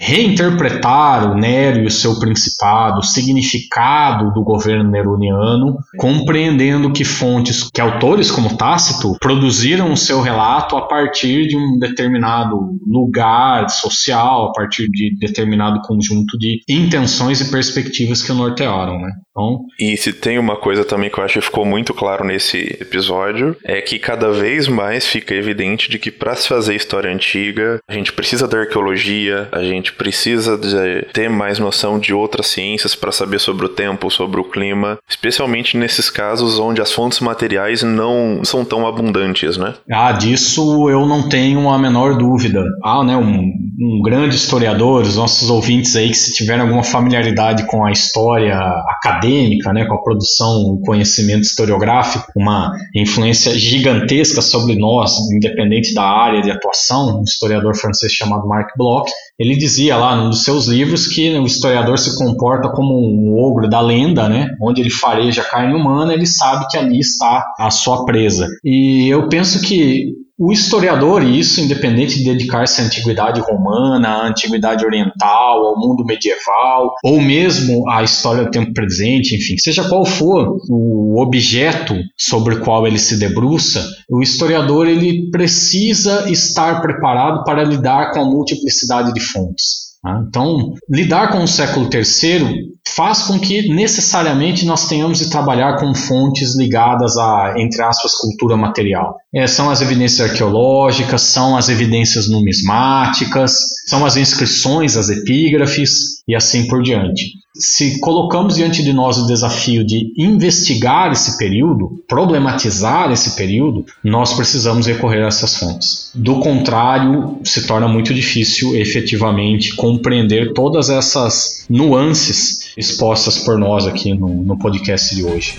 Speaker 2: reinterpretar o Nero e o seu principado, o significado do governo neroniano, compreendendo que fontes, que autores como Tácito produziram o seu relato a partir de um determinado lugar social, a partir de determinado conjunto de intenções e perspectivas que o nortearam. Né?
Speaker 1: Então, e se tem uma coisa também que eu acho que ficou muito claro nesse episódio, é que cada vez mais fica evidente de que para se fazer história antiga, a gente precisa da arqueologia, a gente precisa de ter mais noção de outras ciências para saber sobre o tempo, sobre o clima, especialmente nesses casos onde as fontes materiais não são tão abundantes, né?
Speaker 2: Ah, disso eu não tenho a menor dúvida. Ah, né, um, um grande historiador, os nossos ouvintes aí que se tiverem alguma familiaridade com a história acadêmica, né, com a produção, o conhecimento historiográfico, uma influência gigantesca sobre nós, independente da área de atuação, um historiador francês chamado Marc Bloch, ele dizia lá num dos seus livros que o historiador se comporta como um ogro da lenda, né? Onde ele fareja carne humana, ele sabe que ali está a sua presa. E eu penso que o historiador, e isso independente de dedicar-se à antiguidade romana, à antiguidade oriental, ao mundo medieval, ou mesmo à história do tempo presente, enfim, seja qual for o objeto sobre o qual ele se debruça, o historiador ele precisa estar preparado para lidar com a multiplicidade de fontes. Tá? Então, lidar com o século III faz com que necessariamente nós tenhamos de trabalhar com fontes ligadas a, entre aspas, cultura material. É, são as evidências arqueológicas, são as evidências numismáticas, são as inscrições, as epígrafes e assim por diante se colocamos diante de nós o desafio de investigar esse período, problematizar esse período, nós precisamos recorrer a essas fontes. Do contrário, se torna muito difícil efetivamente compreender todas essas nuances expostas por nós aqui no, no podcast de hoje.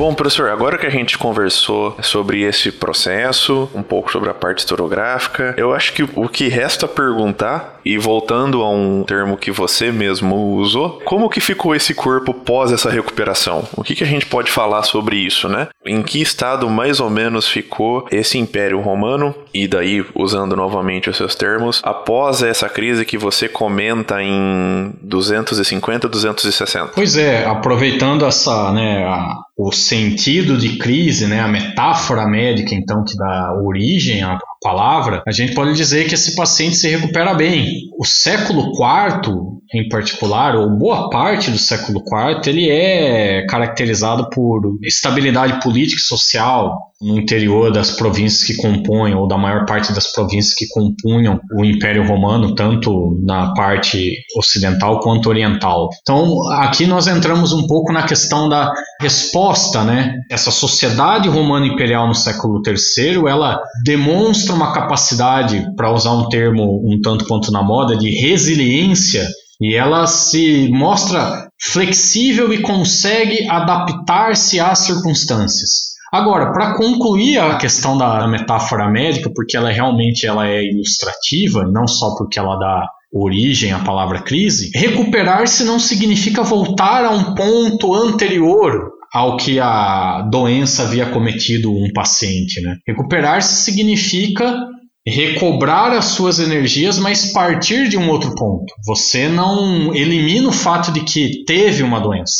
Speaker 1: Bom, professor, agora que a gente conversou sobre esse processo, um pouco sobre a parte historiográfica, eu acho que o que resta perguntar, e voltando a um termo que você mesmo usou, como que ficou esse corpo pós essa recuperação? O que, que a gente pode falar sobre isso, né? Em que estado mais ou menos ficou esse Império Romano? E daí, usando novamente os seus termos, após essa crise que você comenta em 250, 260?
Speaker 2: Pois é, aproveitando essa, né, a, o sentido de crise, né, a metáfora médica, então, que dá origem à palavra, a gente pode dizer que esse paciente se recupera bem. O século IV, em particular, ou boa parte do século IV, ele é caracterizado por estabilidade política e social no interior das províncias que compõem, ou da maior parte das províncias que compunham o Império Romano, tanto na parte ocidental quanto oriental. Então, aqui nós entramos um pouco na questão da resposta, né? Essa sociedade romana imperial no século III, ela demonstra uma capacidade, para usar um termo um tanto quanto na moda, de resiliência e ela se mostra flexível e consegue adaptar-se às circunstâncias. Agora, para concluir a questão da metáfora médica, porque ela realmente ela é ilustrativa, não só porque ela dá origem à palavra crise, recuperar-se não significa voltar a um ponto anterior ao que a doença havia cometido um paciente. Né? Recuperar-se significa recobrar as suas energias, mas partir de um outro ponto. Você não elimina o fato de que teve uma doença.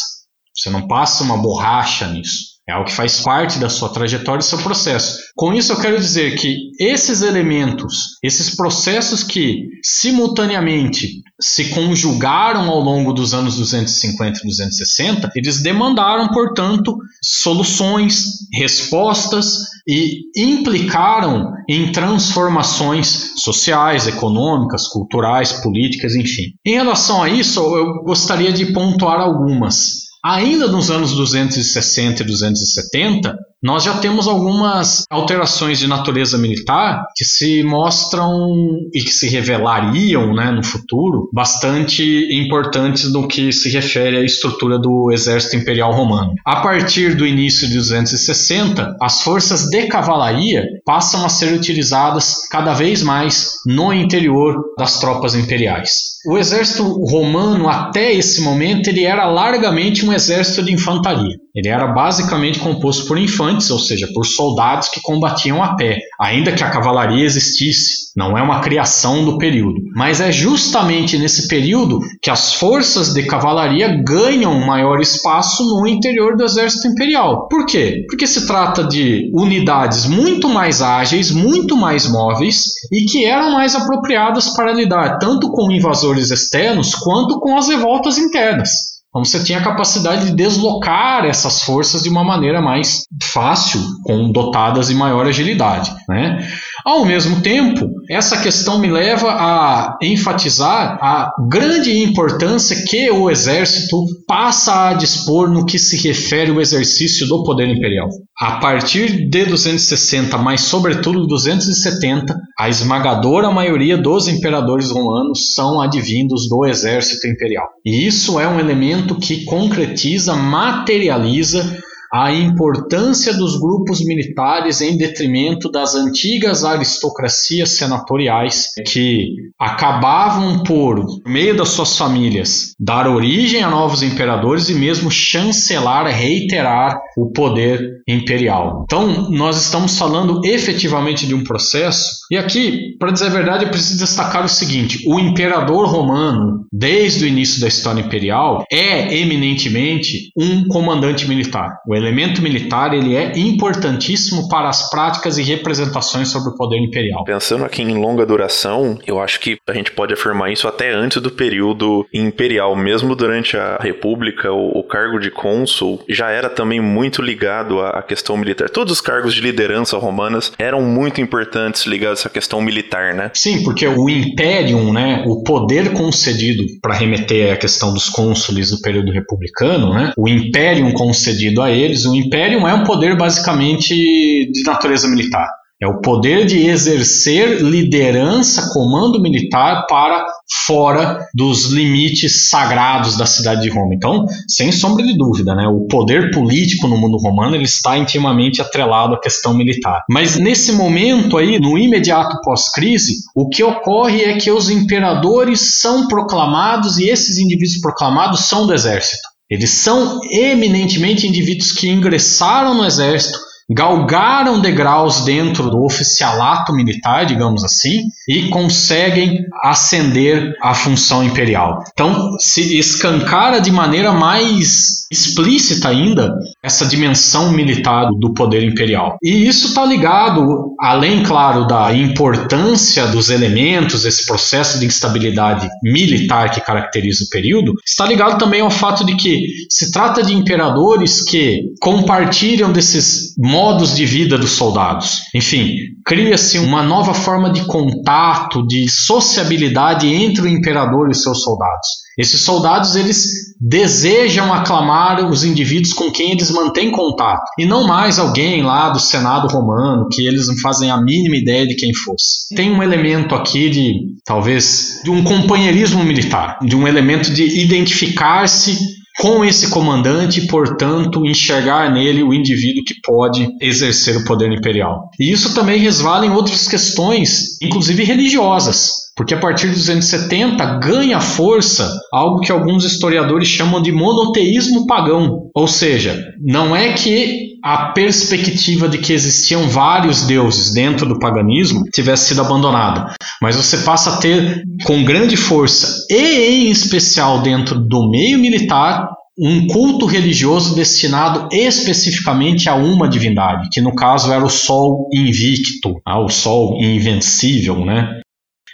Speaker 2: Você não passa uma borracha nisso. É algo que faz parte da sua trajetória e seu processo. Com isso, eu quero dizer que esses elementos, esses processos que simultaneamente se conjugaram ao longo dos anos 250 e 260, eles demandaram, portanto, soluções, respostas e implicaram em transformações sociais, econômicas, culturais, políticas, enfim. Em relação a isso, eu gostaria de pontuar algumas. Ainda nos anos 260 e 270, nós já temos algumas alterações de natureza militar que se mostram e que se revelariam né, no futuro bastante importantes no que se refere à estrutura do exército imperial romano. A partir do início de 260, as forças de cavalaria passam a ser utilizadas cada vez mais no interior das tropas imperiais. O exército romano até esse momento ele era largamente um exército de infantaria. Ele era basicamente composto por infantes, ou seja, por soldados que combatiam a pé, ainda que a cavalaria existisse. Não é uma criação do período. Mas é justamente nesse período que as forças de cavalaria ganham maior espaço no interior do exército imperial. Por quê? Porque se trata de unidades muito mais ágeis, muito mais móveis e que eram mais apropriadas para lidar tanto com invasores externos quanto com as revoltas internas. Então você tinha a capacidade de deslocar essas forças de uma maneira mais fácil, com dotadas de maior agilidade. Né? Ao mesmo tempo, essa questão me leva a enfatizar a grande importância que o exército passa a dispor no que se refere ao exercício do poder imperial. A partir de 260, mas sobretudo 270, a esmagadora maioria dos imperadores romanos são advindos do exército imperial. E isso é um elemento que concretiza, materializa a importância dos grupos militares em detrimento das antigas aristocracias senatoriais que acabavam por, por meio das suas famílias, dar origem a novos imperadores e mesmo chancelar, reiterar o poder imperial. Então, nós estamos falando efetivamente de um processo, e aqui, para dizer a verdade, eu preciso destacar o seguinte: o imperador romano, desde o início da história imperial, é eminentemente um comandante militar. O elemento militar ele é importantíssimo para as práticas e representações sobre o poder imperial.
Speaker 1: Pensando aqui em longa duração, eu acho que a gente pode afirmar isso até antes do período imperial, mesmo durante a República, o, o cargo de cônsul já era também muito ligado à questão militar. Todos os cargos de liderança romanas eram muito importantes ligados à questão militar, né?
Speaker 2: Sim, porque o imperium, né, o poder concedido para remeter à questão dos cônsules do período republicano, né, o imperium concedido a ele deles, o império é um poder basicamente de natureza militar. É o poder de exercer liderança, comando militar para fora dos limites sagrados da cidade de Roma. Então, sem sombra de dúvida, né, o poder político no mundo romano ele está intimamente atrelado à questão militar. Mas nesse momento aí, no imediato pós-crise, o que ocorre é que os imperadores são proclamados e esses indivíduos proclamados são do exército. Eles são eminentemente indivíduos que ingressaram no exército, galgaram degraus dentro do oficialato militar, digamos assim, e conseguem ascender à função imperial. Então, se escancara de maneira mais explícita ainda essa dimensão militar do poder imperial. E isso está ligado, além, claro, da importância dos elementos, esse processo de instabilidade militar que caracteriza o período, está ligado também ao fato de que se trata de imperadores que compartilham desses modos de vida dos soldados. Enfim, cria-se uma nova forma de contato, de sociabilidade entre o imperador e seus soldados. Esses soldados eles desejam aclamar os indivíduos com quem eles mantêm contato e não mais alguém lá do Senado romano que eles não fazem a mínima ideia de quem fosse. Tem um elemento aqui de talvez de um companheirismo militar, de um elemento de identificar-se com esse comandante portanto, enxergar nele o indivíduo que pode exercer o poder imperial. E isso também resvala em outras questões, inclusive religiosas. Porque a partir dos anos 70 ganha força algo que alguns historiadores chamam de monoteísmo pagão. Ou seja, não é que a perspectiva de que existiam vários deuses dentro do paganismo tivesse sido abandonada, mas você passa a ter com grande força e em especial dentro do meio militar um culto religioso destinado especificamente a uma divindade, que no caso era o Sol invicto, ah, o Sol invencível, né?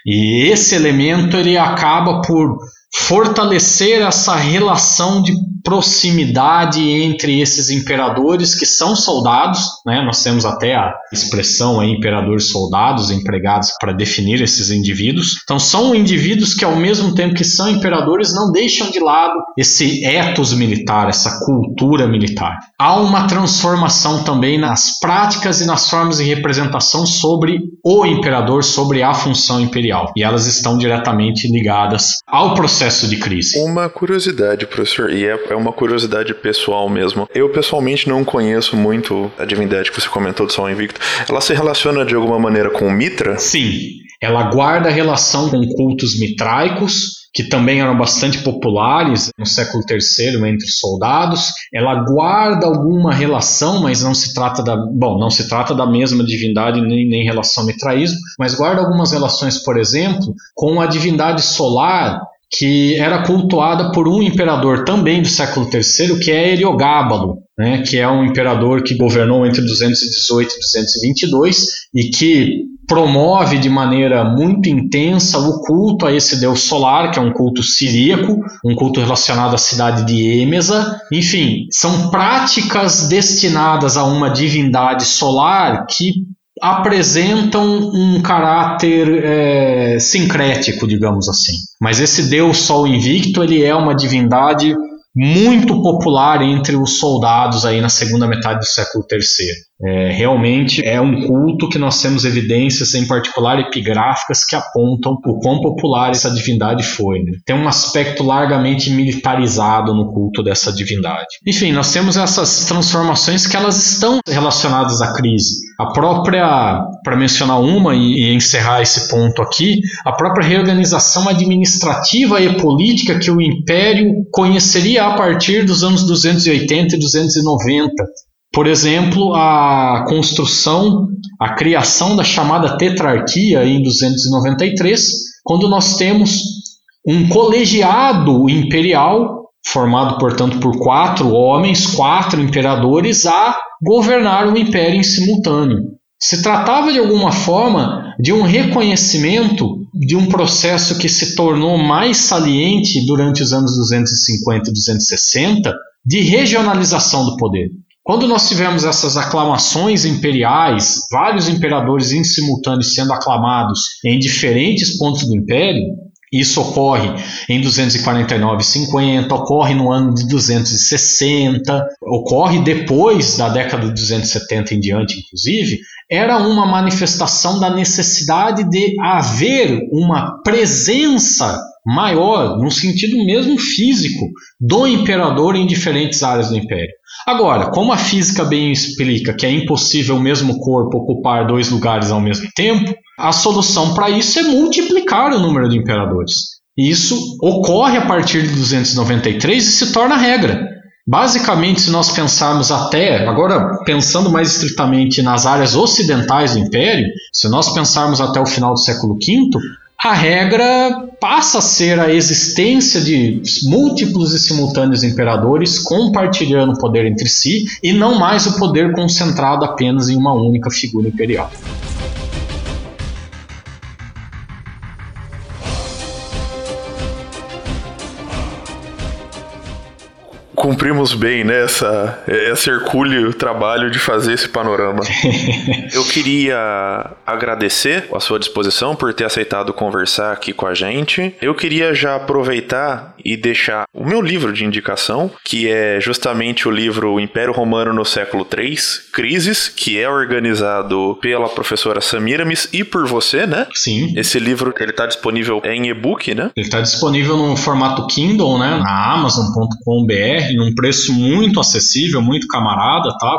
Speaker 2: E esse elemento ele acaba por fortalecer essa relação de proximidade entre esses imperadores que são soldados, né? Nós temos até a expressão aí, imperadores soldados empregados para definir esses indivíduos. Então são indivíduos que ao mesmo tempo que são imperadores não deixam de lado esse ethos militar, essa cultura militar. Há uma transformação também nas práticas e nas formas de representação sobre o imperador, sobre a função imperial, e elas estão diretamente ligadas ao processo de crise.
Speaker 1: Uma curiosidade, professor, e é é uma curiosidade pessoal mesmo. Eu pessoalmente não conheço muito a divindade que você comentou do Sol Invicto. Ela se relaciona de alguma maneira com o Mitra?
Speaker 2: Sim. Ela guarda relação com cultos mitraicos, que também eram bastante populares no século III entre soldados. Ela guarda alguma relação, mas não se trata da, bom, não se trata da mesma divindade nem, nem relação mitraísmo, mas guarda algumas relações, por exemplo, com a divindade solar que era cultuada por um imperador também do século III, que é Heliogábalo, né, que é um imperador que governou entre 218 e 222 e que promove de maneira muito intensa o culto a esse deus solar, que é um culto siríaco, um culto relacionado à cidade de Êmesa. Enfim, são práticas destinadas a uma divindade solar que apresentam um caráter é, sincrético, digamos assim. Mas esse Deus Sol Invicto ele é uma divindade muito popular entre os soldados aí na segunda metade do século III. É, realmente é um culto que nós temos evidências, em particular epigráficas, que apontam o quão popular essa divindade foi. Né? Tem um aspecto largamente militarizado no culto dessa divindade. Enfim, nós temos essas transformações que elas estão relacionadas à crise. A própria, para mencionar uma e, e encerrar esse ponto aqui, a própria reorganização administrativa e política que o Império conheceria a partir dos anos 280 e 290 por exemplo, a construção, a criação da chamada tetrarquia em 293, quando nós temos um colegiado imperial, formado, portanto, por quatro homens, quatro imperadores, a governar o império em simultâneo. Se tratava de alguma forma de um reconhecimento de um processo que se tornou mais saliente durante os anos 250 e 260 de regionalização do poder. Quando nós tivemos essas aclamações imperiais, vários imperadores em simultâneo sendo aclamados em diferentes pontos do império, isso ocorre em 249 e 50, ocorre no ano de 260, ocorre depois da década de 270 em diante, inclusive. era uma manifestação da necessidade de haver uma presença maior, no sentido mesmo físico, do imperador em diferentes áreas do império. Agora, como a física bem explica que é impossível o mesmo corpo ocupar dois lugares ao mesmo tempo, a solução para isso é multiplicar o número de imperadores. Isso ocorre a partir de 293 e se torna regra. Basicamente, se nós pensarmos até, agora pensando mais estritamente nas áreas ocidentais do Império, se nós pensarmos até o final do século V, a regra passa a ser a existência de múltiplos e simultâneos imperadores compartilhando o poder entre si e não mais o poder concentrado apenas em uma única figura imperial.
Speaker 1: Cumprimos bem, né? Essa, esse hercúleo trabalho de fazer esse panorama. Eu queria agradecer a sua disposição por ter aceitado conversar aqui com a gente. Eu queria já aproveitar e deixar o meu livro de indicação, que é justamente o livro Império Romano no século III, Crises, que é organizado pela professora Samiramis e por você, né?
Speaker 2: Sim.
Speaker 1: Esse livro ele está disponível em e-book, né?
Speaker 2: Ele está disponível no formato Kindle, né? Na Amazon.com.br num preço muito acessível, muito camarada, tá?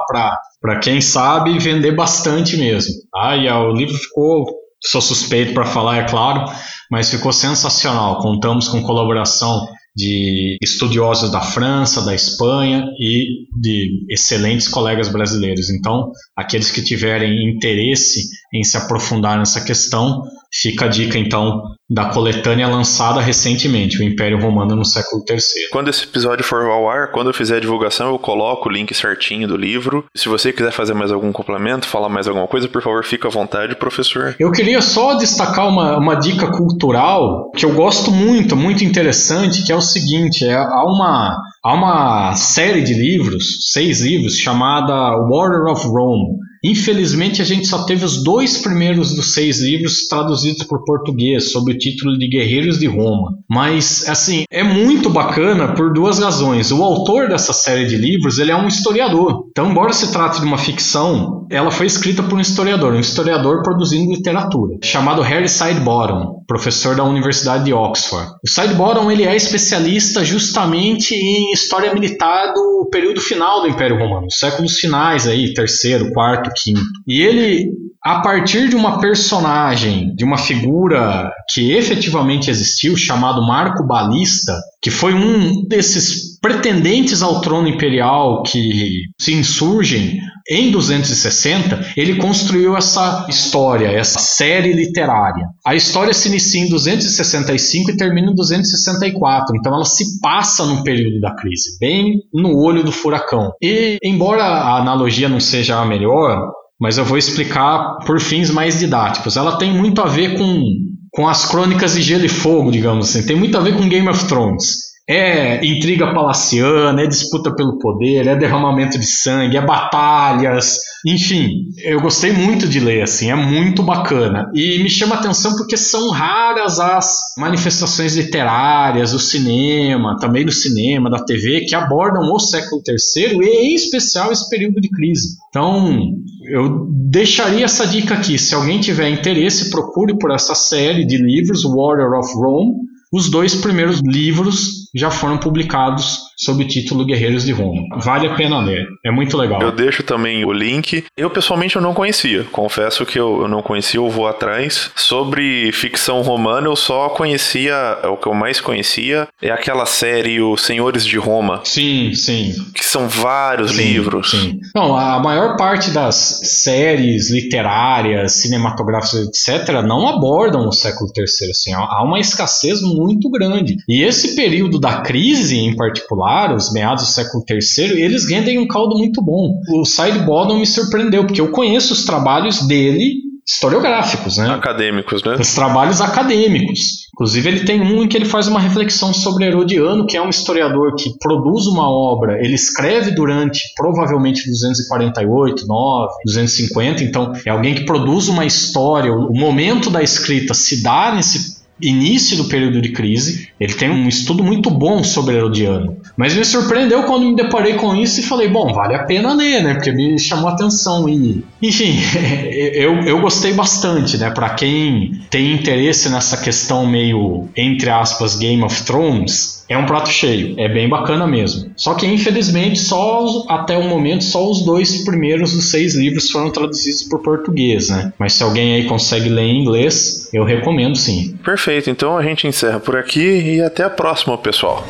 Speaker 2: Para quem sabe vender bastante mesmo. Tá? E o livro ficou, sou suspeito para falar, é claro, mas ficou sensacional. Contamos com colaboração de estudiosos da França, da Espanha e de excelentes colegas brasileiros. Então, aqueles que tiverem interesse em se aprofundar nessa questão, fica a dica então da coletânea lançada recentemente, o Império Romano no século III.
Speaker 1: Quando esse episódio for ao ar, quando eu fizer a divulgação, eu coloco o link certinho do livro. Se você quiser fazer mais algum complemento, falar mais alguma coisa, por favor, fique à vontade, professor.
Speaker 2: Eu queria só destacar uma, uma dica cultural que eu gosto muito, muito interessante, que é o seguinte: é, há, uma, há uma série de livros, seis livros, chamada Water of Rome Infelizmente, a gente só teve os dois primeiros dos seis livros traduzidos por português, sob o título de Guerreiros de Roma. Mas, assim, é muito bacana por duas razões. O autor dessa série de livros, ele é um historiador. Então, embora se trate de uma ficção, ela foi escrita por um historiador, um historiador produzindo literatura, chamado Harry Sidebottom, professor da Universidade de Oxford. O Sidebottom, ele é especialista justamente em história militar do período final do Império Romano, séculos finais aí, terceiro, quarto, quinto. E ele, a partir de uma personagem, de uma figura que efetivamente existiu, chamado Marco Balista, que foi um desses pretendentes ao trono imperial que se insurgem em 260, ele construiu essa história, essa série literária. A história se inicia em 265 e termina em 264, então ela se passa no período da crise, bem no olho do furacão. E, embora a analogia não seja a melhor, mas eu vou explicar por fins mais didáticos. Ela tem muito a ver com, com as crônicas de Gelo e Fogo, digamos assim, tem muito a ver com Game of Thrones. É intriga palaciana, é disputa pelo poder, é derramamento de sangue, é batalhas, enfim. Eu gostei muito de ler, assim, é muito bacana. E me chama atenção porque são raras as manifestações literárias, o cinema, também do cinema, da TV, que abordam o século III e, em especial, esse período de crise. Então, eu deixaria essa dica aqui. Se alguém tiver interesse, procure por essa série de livros, Warrior of Rome. Os dois primeiros livros já foram publicados sob o título Guerreiros de Roma. Vale a pena ler, é muito legal.
Speaker 1: Eu deixo também o link. Eu pessoalmente eu não conhecia, confesso que eu, eu não conhecia, eu vou atrás. Sobre ficção romana, eu só conhecia, é o que eu mais conhecia é aquela série Os Senhores de Roma.
Speaker 2: Sim, sim.
Speaker 1: Que são vários
Speaker 2: sim,
Speaker 1: livros.
Speaker 2: Sim. Não, a maior parte das séries literárias, cinematográficas, etc., não abordam o século III. Assim, há uma escassez muito grande. E esse período da crise, em particular, os meados do século III, eles rendem um caldo muito bom. O Sidebottom me surpreendeu, porque eu conheço os trabalhos dele historiográficos, né?
Speaker 1: Acadêmicos, né?
Speaker 2: Os trabalhos acadêmicos. Inclusive, ele tem um em que ele faz uma reflexão sobre Herodiano, que é um historiador que produz uma obra, ele escreve durante provavelmente 248, 9, 250, então é alguém que produz uma história, o momento da escrita se dá nesse início do período de crise. Ele tem um estudo muito bom sobre Herodiano. Mas me surpreendeu quando me deparei com isso e falei, bom, vale a pena ler, né? Porque me chamou a atenção. E, enfim, eu, eu gostei bastante, né? Para quem tem interesse nessa questão meio, entre aspas, Game of Thrones, é um prato cheio, é bem bacana mesmo. Só que infelizmente só até o momento só os dois primeiros dos seis livros foram traduzidos por português, né? Mas se alguém aí consegue ler em inglês, eu recomendo sim.
Speaker 1: Perfeito. Então a gente encerra por aqui e até a próxima, pessoal.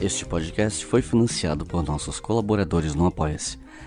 Speaker 3: Este podcast foi financiado por nossos colaboradores no Apoia-se.